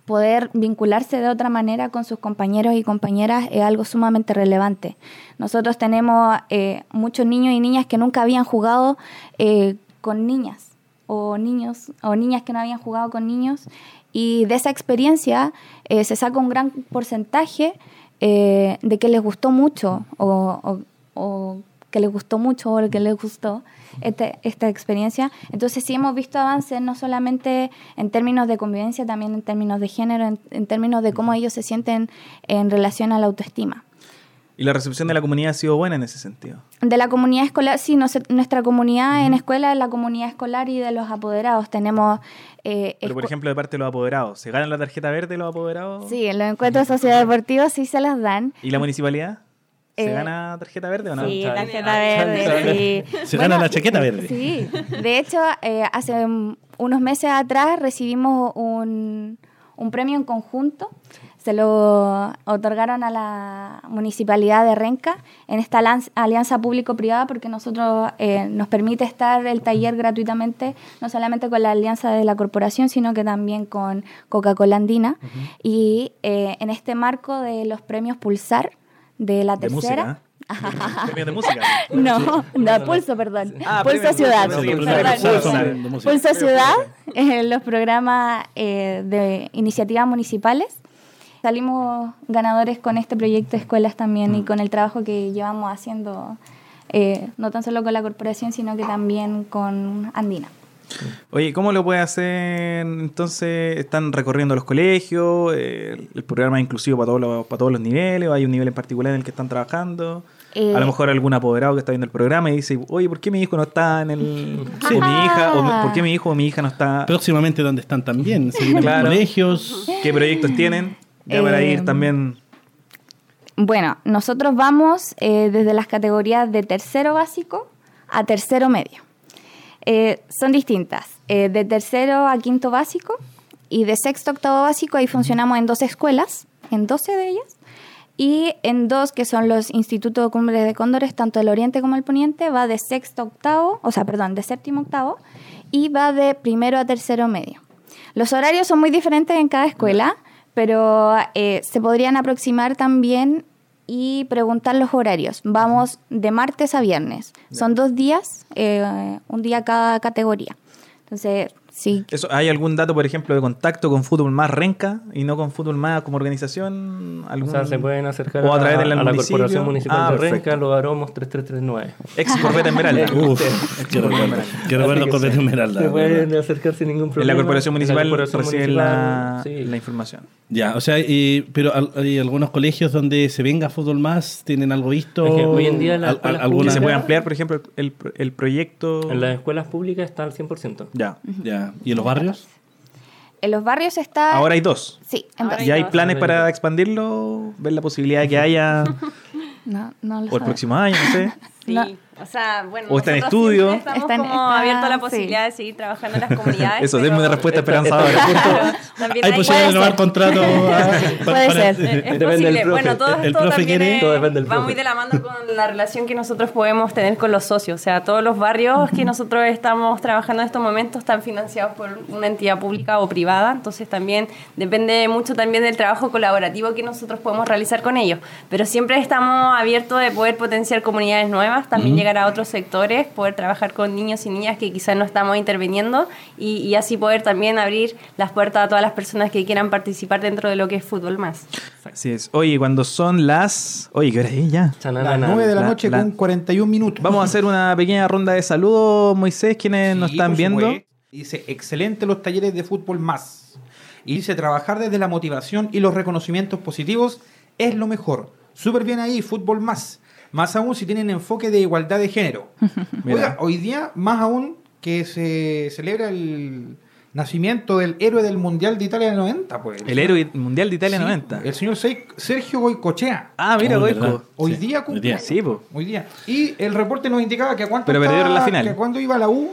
poder vincularse de otra manera con sus compañeros y compañeras es algo sumamente relevante. Nosotros tenemos eh, muchos niños y niñas que nunca habían jugado eh, con niñas o niños o niñas que no habían jugado con niños y de esa experiencia eh, se saca un gran porcentaje eh, de que les gustó mucho o, o- o que les gustó mucho o que les gustó este- esta experiencia. Entonces sí hemos visto avances no solamente en términos de convivencia, también en términos de género, en, en términos de cómo ellos se sienten en relación a la autoestima. Y la recepción de la comunidad ha sido buena en ese sentido. De la comunidad escolar, sí, nos- nuestra comunidad en escuela es la comunidad escolar y de los apoderados. Tenemos... eh, Pero, por ejemplo, de parte de los apoderados, ¿se ganan la tarjeta verde los apoderados? Sí, en los encuentros sociodeportivos sí se las dan. ¿Y la municipalidad? ¿Se Eh, gana tarjeta verde o no? Sí, Chale. tarjeta verde, sí. Se gana la chaqueta verde. Sí, de hecho, eh, hace unos meses atrás recibimos un, un premio en conjunto. Se lo otorgaron a la municipalidad de Renca en esta alianza público-privada porque nosotros eh, nos permite estar el taller gratuitamente, no solamente con la alianza de la corporación, sino que también con Coca-Cola Andina. Y eh, en este marco de los premios Pulsar de la De música música. Premios de música. no, de Pulso, perdón. Ah, Pulso Ciudad. Pulso, Perdón. Pulso Ciudad, eh, los programas eh, de iniciativas municipales. Salimos ganadores con este proyecto de escuelas también y con el trabajo que llevamos haciendo, eh, no tan solo con la corporación, sino que también con Andina. Oye, ¿cómo lo puede hacer? Entonces, ¿están recorriendo los colegios? Eh, ¿El programa es inclusivo para todos, los, para todos los niveles? ¿O hay un nivel en particular en el que están trabajando? Eh, a lo mejor algún apoderado que está viendo el programa y dice, oye, ¿por qué mi hijo no está en el... Sí. O mi hija, o Ah. ¿por qué mi hijo o mi hija no está... Próximamente, ¿dónde están también? Se Claro. los colegios. ¿Qué proyectos tienen? Eh, ir también... Bueno, nosotros vamos eh, desde las categorías de tercero básico a tercero medio. Eh, son distintas. Eh, de tercero a quinto básico y de sexto a octavo básico, ahí funcionamos en dos escuelas, en 12 de ellas. Y en dos, que son los institutos de cumbres de cóndores, tanto el oriente como el poniente, va de sexto a octavo, o sea, perdón, de séptimo a octavo, y va de primero a tercero medio. Los horarios son muy diferentes en cada escuela, pero eh, se podrían aproximar también y preguntar los horarios. Vamos de martes a viernes. Son dos días, eh, un día cada categoría. Entonces, sí. Eso, ¿Hay algún dato, por ejemplo, de contacto con Fútbol Más Renca y no con Fútbol Más como organización? O ¿Algún... sea, se pueden acercar o a través de la a la? Corporación Municipal Ah, de perfecto. Renca, Los Aromos 3339. Ex Corbeta Esmeralda. Uf, qué recuerdo. Qué se- Esmeralda. Se pueden acercar sin ningún En problema. la Corporación En Municipal Corporación reciben la, Municipal, sí. la información. Ya, o sea, y- pero hay algunos colegios donde se venga fútbol más, ¿tienen algo visto? Es que hoy en día las Al- escuelas ¿Y alguna- se puede ampliar, por ejemplo, el, el proyecto? En las escuelas públicas está al 100%. Ya. Ya. ¿Y en los barrios? En los barrios está... Ahora hay dos. Sí, en dos. ¿Y hay planes para expandirlo? ¿Ver la posibilidad de que haya No, no lo o el próximo año? No sé. Sí, No. O sea, bueno, O está en estudio. siempre Estamos Está en- como está- abiertos a la sí. posibilidad de seguir trabajando en las comunidades. Eso, pero- denme una respuesta esperanzadora. Claro, también Hay hay- posibilidad de puede renovar ser. contrato. ah, Puede para- ser. Es Depende posible. del profe. Bueno, todo El esto profe también quiere- es- Todo depende del va profe. muy de la mano con la relación que nosotros podemos tener con los socios. O sea, todos los barrios que nosotros estamos trabajando en estos momentos están financiados por una entidad pública o privada. Entonces también depende mucho también del trabajo colaborativo que nosotros podemos realizar con ellos. Pero siempre estamos abiertos de poder potenciar comunidades nuevas, también llegar a otros sectores, poder trabajar con niños y niñas que quizás no estamos interviniendo y, y así poder también abrir las puertas a todas las personas que quieran participar dentro de lo que es fútbol más. Así es. Oye, cuando son las. Oye, ¿qué hora es ya? Las Chananana. 9 de la, La- noche la- con 41 minutos. Vamos a hacer una pequeña ronda de saludos, Moisés, quienes nos Sí, están por viendo. Dice, excelente los talleres de fútbol más. Y dice, trabajar desde la motivación y los reconocimientos positivos es lo mejor. Súper bien ahí, fútbol más. Más aún si tienen enfoque de igualdad de género. Oiga, hoy día, más aún que se celebra el nacimiento del héroe del Mundial de Italia del 90, pues. El héroe mundial de Italia Sí, 90. El señor Se- Sergio Goicochea. Ah, mira, Oh, Goico. Hoy Sí, día hoy cumple. día. Sí, po. Hoy día. Y el reporte nos indicaba que a cuánto Pero estaba- la final. Que a cuándo iba la U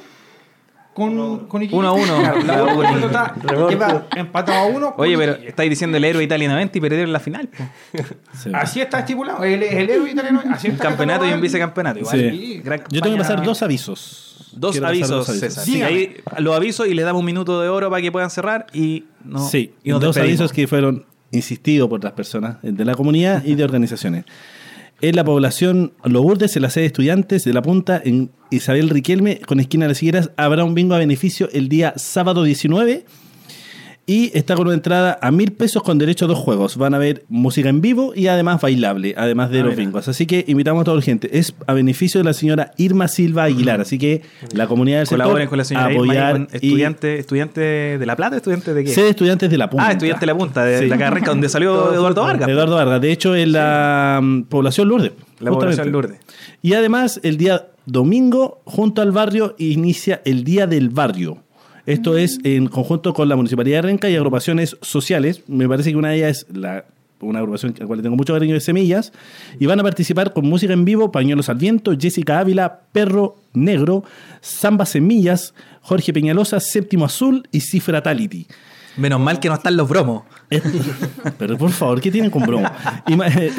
con, con Iquique. Uno a uno. Claro, la La U U con cuando Iquique. está- Remonte. lleva empatado a uno. con Oye, pero estáis diciendo el héroe Italia 90 y perdieron la final. Sí. Así está estipulado. Es el héroe italiano. Así Un está campeonato y un vicecampeonato. Igual. Sí. Yo tengo que pasar dos avisos. Dos Quiero avisos, César. Dígame. ahí los avisos y le damos un minuto de oro para que puedan cerrar y no. sí, y nos dos despedimos. avisos que fueron insistidos por las personas de la comunidad y de organizaciones. En la población Lourdes, en la sede de estudiantes de la Punta, en Isabel Riquelme, con esquina de las Higueras, habrá un bingo a beneficio el día sábado 19 y está con una entrada a mil pesos con derecho a dos juegos. Van a ver música en vivo y además bailable, además de Ah, los mira. bingos. Así que invitamos a toda la gente. Es a beneficio de la señora Irma Silva Aguilar. Así que la comunidad del sector Colaboren con la señora Irma y apoyar con y- estudiante, de La Plata, estudiante de qué? De estudiantes de la Punta. Ah, estudiante de la punta, de Sí. la carrera donde salió Eduardo Vargas. Eduardo Vargas. De hecho, en la mm, población Lourdes. La justamente. población Lourdes. Y además, el día domingo, junto al barrio, inicia el Día del Barrio. Esto es en conjunto con la Municipalidad de Renca y agrupaciones sociales. Me parece que una de ellas es la, una agrupación a la cual tengo mucho cariño de Semillas. Y van a participar con música en vivo, Pañuelos al Viento, Jessica Ávila, Perro Negro, Samba Semillas, Jorge Peñalosa, Séptimo Azul y Cifratality. Menos mal que no están los bromos. Pero por favor, ¿qué tienen con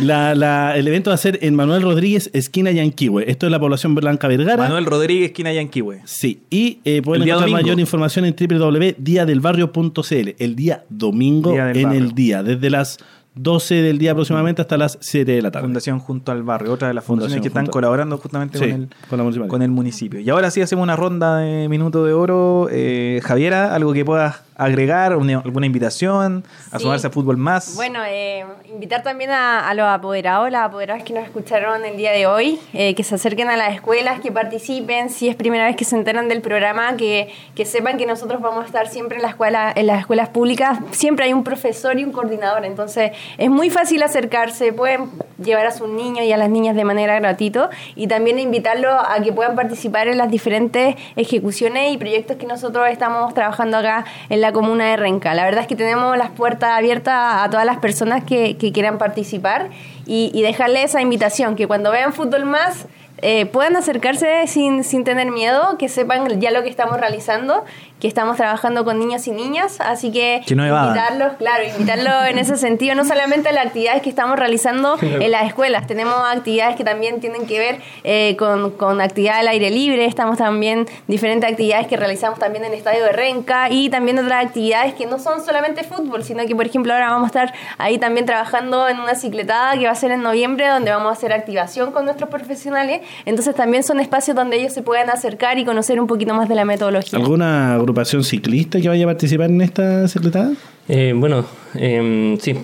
la- la- el evento va a ser en Manuel Rodríguez, esquina Yanquihue. Esto es la población Blanca Vergara. Manuel Rodríguez, esquina Yanquihue. Sí, y eh, pueden encontrar domingo. mayor información en www.diadelbarrio.cl. El día domingo Día en barrio. el día, desde las 12 del día aproximadamente hasta las 7 de la tarde. Fundación Junto al Barrio, otra de las fundaciones Fundación que están colaborando justamente Sí, con, el, con con el municipio. Y ahora sí hacemos una ronda de minuto de oro. Eh, Javiera, algo que puedas agregar, una- alguna invitación, a Sí. sumarse a fútbol más. Bueno, eh, invitar también a, a los apoderados, las apoderadas que nos escucharon el día de hoy, eh, que se acerquen a las escuelas, que participen, si es primera vez que se enteran del programa, que, que sepan que nosotros vamos a estar siempre en, la escuela, en las escuelas públicas, siempre hay un profesor y un coordinador, entonces es muy fácil acercarse, pueden llevar a sus niños y a las niñas de manera gratuito y también invitarlos a que puedan participar en las diferentes ejecuciones y proyectos que nosotros estamos trabajando acá en la comuna de Renca. La verdad es que tenemos las puertas abiertas a todas las personas que, que quieran participar y, y dejarle esa invitación, que cuando vean fútbol más eh, puedan acercarse sin, sin tener miedo, que sepan ya lo que estamos realizando, que estamos trabajando con niños y niñas, así que, Que no evadan. invitarlos, claro, invitarlos en ese sentido, no solamente a las actividades que estamos realizando en las escuelas, tenemos actividades que también tienen que ver eh, con, con actividad al aire libre, estamos también diferentes actividades que realizamos también en el Estadio de Renca y también otras actividades que no son solamente fútbol, sino que por ejemplo ahora vamos a estar ahí también trabajando en una cicletada que va a ser en noviembre, donde vamos a hacer activación con nuestros profesionales, entonces también son espacios donde ellos se puedan acercar y conocer un poquito más de la metodología. ¿Alguna agrupación ciclista que vaya a participar en esta secretada? Eh, bueno, em, sí.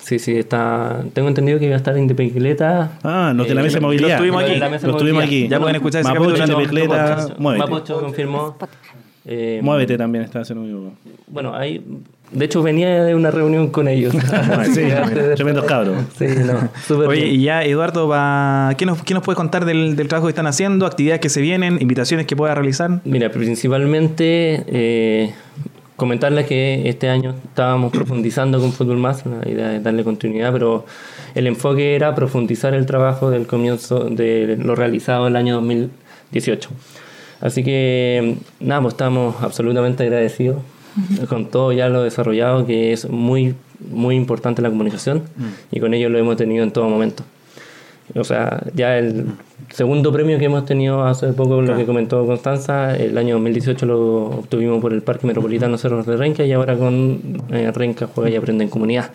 Sí, sí, está. Tengo entendido que iba a estar Indepecleta. Ah, los de la Eh, mesa de lo- movilidad. lo tuvimos Los de aquí. la mesa Los de tuvimos movilidad. aquí. Ya pueden escuchar ese Mapocho, en Mapocho, muévete. Mapocho confirmó. Eh, Muévete también está haciendo un Bueno, ahí. De hecho, venía de una reunión con ellos. Sí, tremendos cabros. Sí, no, súper Oye, bien. y ya, Eduardo. ¿qué, nos, ¿qué nos puedes contar del, del trabajo que están haciendo, actividades que se vienen, invitaciones que pueda realizar? Mira, principalmente eh, comentarles que este año estábamos profundizando con Fútbol Más, la idea es darle continuidad, pero el enfoque era profundizar el trabajo del comienzo de lo realizado el año 2018. Así que, nada, pues estamos absolutamente agradecidos con todo ya lo desarrollado, que es muy, muy importante la comunicación y con ello lo hemos tenido en todo momento. O sea, ya el segundo premio que hemos tenido hace poco, lo que comentó Constanza, el año 2018 lo obtuvimos por el Parque Metropolitano Cerros de Renca y ahora con eh, Renca Juega y Aprende en Comunidad.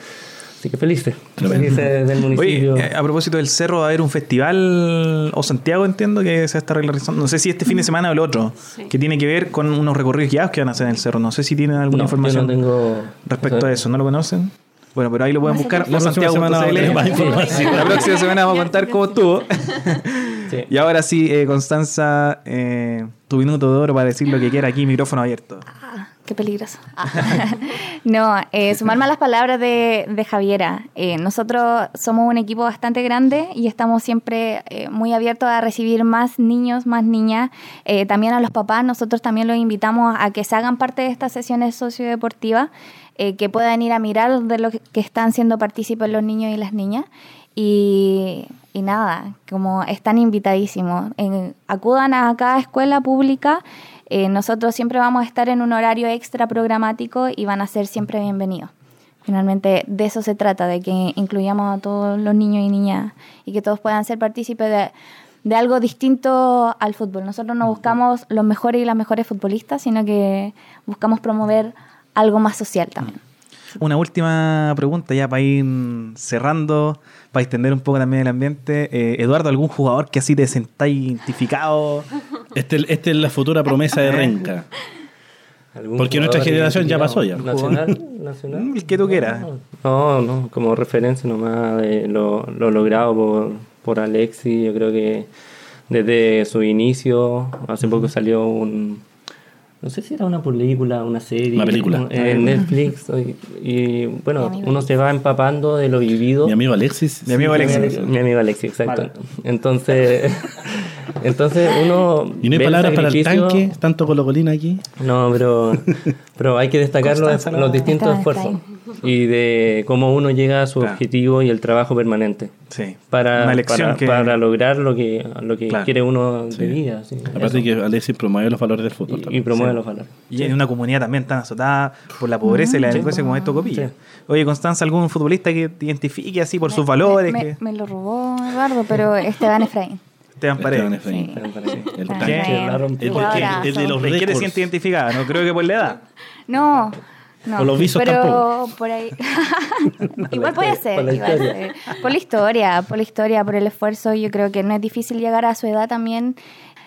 Así que felices, felices del municipio. Oye, eh, a propósito del cerro, va a haber un festival, o Santiago entiendo que se está realizando, no sé si este fin de semana o el otro, que tiene que ver con unos recorridos guiados que van a hacer en el cerro. No sé si tienen alguna No, información yo no tengo respecto a eso, ¿no lo conocen? Bueno, pero ahí lo pueden buscar. La próxima semana vamos a tener más información. La próxima semana vamos a contar cómo estuvo. Sí. Y ahora sí, eh, Constanza, eh, tu minuto de oro para decir lo que quiera aquí, micrófono abierto. Qué peligroso. Ah. no, eh, sumarme a las palabras de, de Javiera. Eh, nosotros somos un equipo bastante grande y estamos siempre eh, muy abiertos a recibir más niños, más niñas. Eh, también a los papás, nosotros también los invitamos a que se hagan parte de estas sesiones sociodeportivas, que puedan ir a mirar de lo que que están siendo partícipes los niños y las niñas. Y, y nada, como están invitadísimos. En- acudan a cada escuela pública. Eh, nosotros siempre vamos a estar en un horario extra programático y van a ser siempre bienvenidos. Finalmente, de eso se trata, de que incluyamos a todos los niños y niñas y que todos puedan ser partícipes de, de algo distinto al fútbol. Nosotros no buscamos los mejores y las mejores futbolistas, sino que buscamos promover algo más social también. Una última pregunta ya para ir cerrando, para extender un poco también el ambiente. Eh, Eduardo, ¿algún jugador que así te sentáis identificado? Este, este es la futura promesa de Renca. ¿Algún Porque nuestra generación ya pasó ya. ¿Nacional? ¿Nacional? El que tú quieras. No, no, como referencia nomás de lo, lo logrado por, por Alexi, yo creo que desde su inicio, hace poco salió un, no sé si era una película, una serie, Una película. en Netflix, y, y, bueno, uno se va empapando de lo vivido. Mi amigo Alexis. Mi amigo Mi Alexis. Mi amigo Alexis, exacto. Entonces, entonces uno... Y no hay palabras para el tanque, tanto colocolina aquí. no, pero, pero hay que destacar los, los distintos esfuerzos y de cómo uno llega a su Claro. objetivo y el trabajo permanente Sí. para, Una para, que... para lograr lo que, lo que Claro. quiere uno de vida. sí, Aparte eso. que Alexis promueve los valores del fútbol. y, y promueve los valores. Y en una comunidad también tan azotada por la pobreza y la delincuencia como esto Copilla. Sí. Oye, Constanza, ¿algún futbolista que te identifique así por sus valores? Me, que me lo robó Eduardo, pero Esteban Efraín. Esteban Esteban Paredes. Parece. El Esteban tanque. El, jugadorazo. el- el de los ¿De qué te récords. sientes identificada? No creo que por la edad. No, no. Los visos pero tampoco. por ahí. igual puede ser, por la igual ser. Por la historia, por la historia, por el esfuerzo. Yo creo que no es difícil llegar a su edad también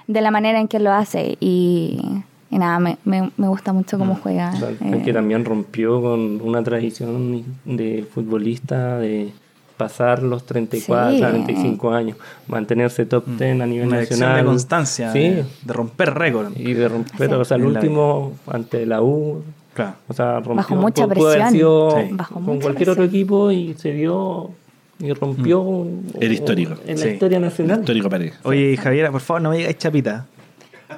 de la manera en que lo hace. Y, y nada, me, me, me gusta mucho cómo juega. O sea, eh, que también rompió con una tradición de futbolista de pasar los 34, Sí. 35 años, mantenerse top 10 a nivel Una nacional. de constancia, Sí, de, de romper récord. y de romper, o sea, el último ante la U, Claro. o sea, rompió, Bajo mucha pudo haber presión. sido Sí. Bajo con mucha cualquier otro presión. equipo y se dio y rompió un- El histórico. en la Sí. historia nacional. Histórico Paredes. Oye, Javiera, por favor, no me digáis chapita.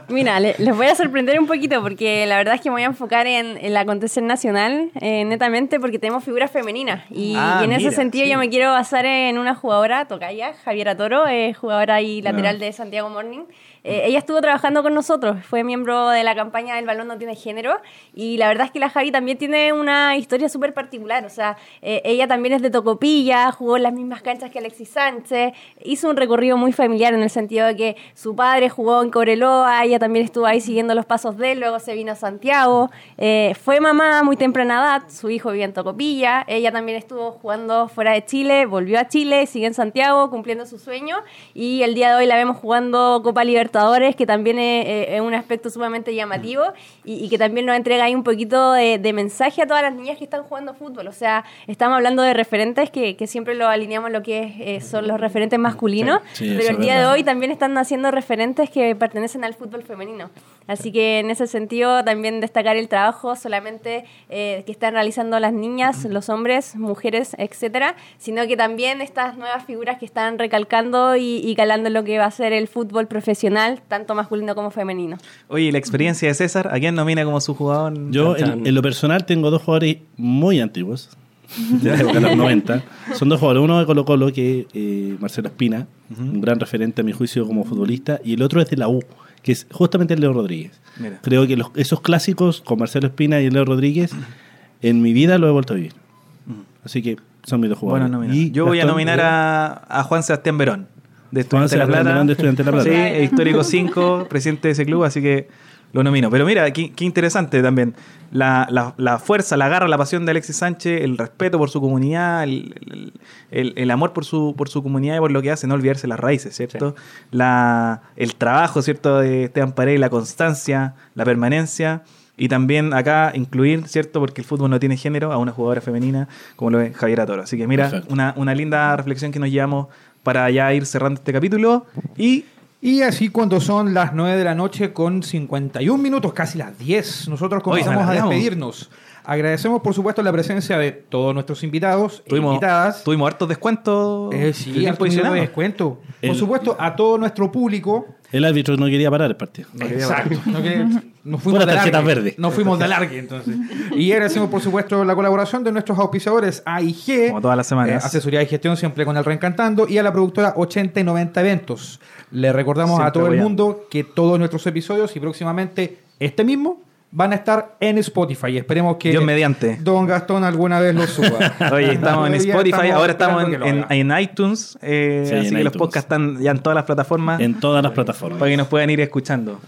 Mira, le- les voy a sorprender un poquito porque la verdad es que me voy a enfocar en, en el acontecer nacional, eh, netamente porque tenemos figuras femeninas. Y, Ah, y en ese mira, sentido sí. yo me quiero basar en una jugadora, Tocaya, Javiera Toro, eh, jugadora y lateral Ah. de Santiago Morning. Eh, ella estuvo trabajando con nosotros, fue miembro de la campaña del balón no tiene género y la verdad es que la Javi también tiene una historia súper particular, o sea, eh, ella también es de Tocopilla, jugó en las mismas canchas que Alexis Sánchez, hizo un recorrido muy familiar en el sentido de que su padre jugó en Cobreloa, ella también estuvo ahí siguiendo los pasos de él, luego se vino a Santiago, eh, fue mamá muy temprana edad, su hijo vivía en Tocopilla, ella también estuvo jugando fuera de Chile, volvió a Chile, sigue en Santiago cumpliendo su sueño y el día de hoy la vemos jugando Copa Libertadores, que también es, es un aspecto sumamente llamativo y, y que también nos entrega ahí un poquito de, de mensaje a todas las niñas que están jugando fútbol. O sea, estamos hablando de referentes que, que siempre lo alineamos lo que es, eh, son los referentes masculinos, Sí, sí, pero el día de hoy también están naciendo referentes que pertenecen al fútbol femenino. Así que en ese sentido también destacar el trabajo solamente eh, que están realizando las niñas, los hombres, mujeres, etcétera, sino que también estas nuevas figuras que están recalcando y, y calando lo que va a ser el fútbol profesional, tanto masculino como femenino. Oye, ¿y la experiencia de César, ¿a quién nomina como su jugador? Yo, en, en lo personal, tengo dos jugadores muy antiguos, de la época de los 90. Son dos jugadores. Uno de Colo Colo, que es eh, Marcelo Espina, un gran referente a mi juicio como futbolista, y el otro es de la U, que es justamente el Leo Rodríguez. Mira. Creo que los- esos clásicos con Marcelo Espina y el Leo Rodríguez, en mi vida lo he vuelto a vivir. Así que son mis dos jugadores. Bueno. Y Yo voy a nominar a, a Juan Sebastián Verón, de Juan Estudiantes de La Plata. De Estudiantes de La Plata. Sí, histórico 5, presidente de ese club, así que lo nomino. Pero mira, qué, qué interesante también. La, la- la fuerza, la garra, la pasión de Alexis Sánchez, el respeto por su comunidad, el, el- amor por su, por su comunidad y por lo que hace, no olvidarse las raíces, ¿cierto? La, el trabajo, ¿cierto? De Esteban Paredes, la constancia, la permanencia. Y también acá incluir, ¿cierto? Porque el fútbol no tiene género, a una jugadora femenina como lo es Javiera Toro. Así que mira, una, una linda reflexión que nos llevamos para ya ir cerrando este capítulo. Y Y así cuando son las 9 de la noche con 51 minutos, casi las 10, nosotros comenzamos a despedirnos. Agradecemos, por supuesto, la presencia de todos nuestros invitados e tuvimos, invitadas. tuvimos hartos descuentos. Eh, sí, tiempo harto nivel de. Por supuesto, a todo nuestro público. El árbitro no quería parar el partido. Exacto. No que- nos fuimos de tarjeta alargue. verde. Nos fuimos de alargue, entonces. Y agradecemos, por supuesto, la colaboración de nuestros auspiciadores AIG. Como todas las semanas. eh, asesoría y gestión siempre con el Reencantando. Y a la productora 80 y 90 Eventos. Le recordamos a todo el mundo que todos nuestros episodios y próximamente este mismo van a estar en Spotify. Esperemos que Dios mediante. Don Gastón alguna vez lo suba. Oye, estamos en Spotify, ahora estamos en, iTunes, eh, Sí, así en que los podcasts están ya en todas las plataformas En todas las plataformas. para que nos puedan ir escuchando.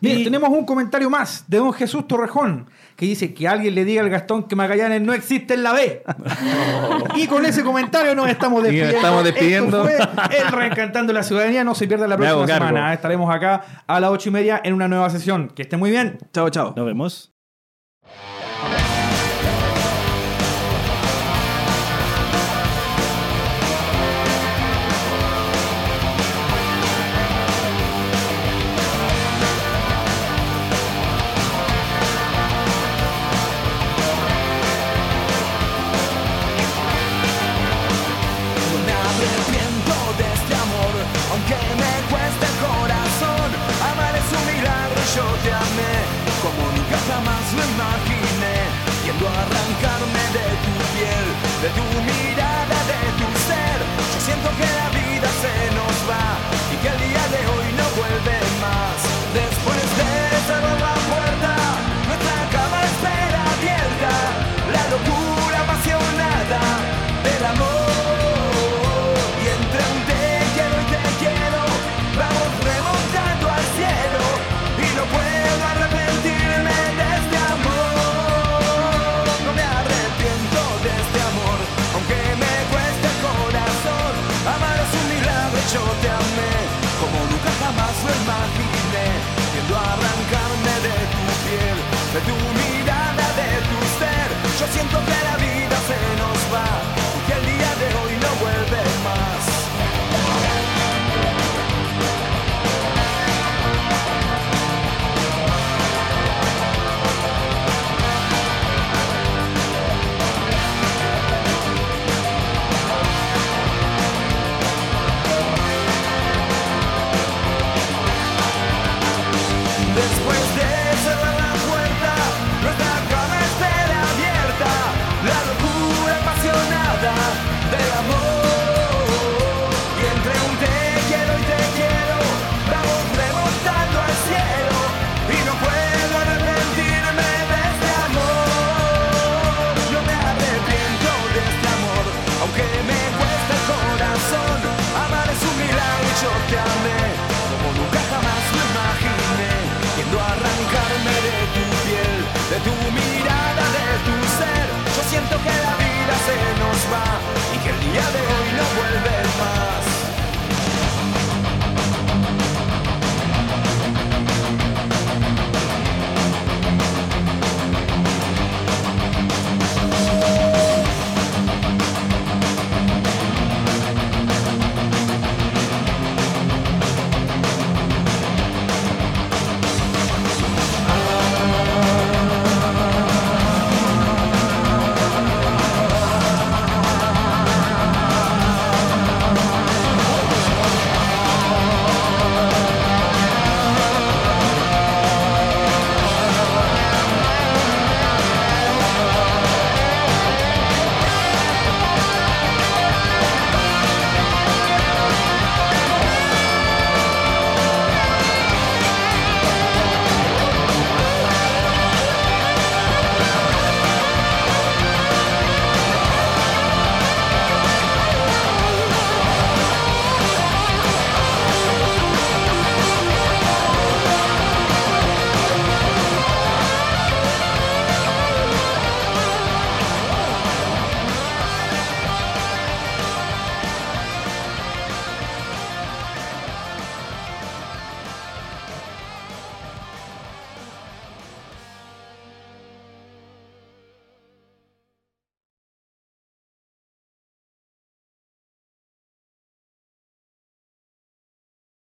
Mira, Y- tenemos un comentario más de don Jesús Torrejón que dice que alguien le diga al Gastón que Magallanes no existe en la B. y con ese comentario nos estamos Y nos despidiendo. estamos despidiendo. Esto fue el Reencantando la Ciudadanía. No se pierda la próxima semana. Estaremos acá a las ocho y media en una nueva sesión. Que esté muy bien. Chao, chao. Nos vemos. Piel, de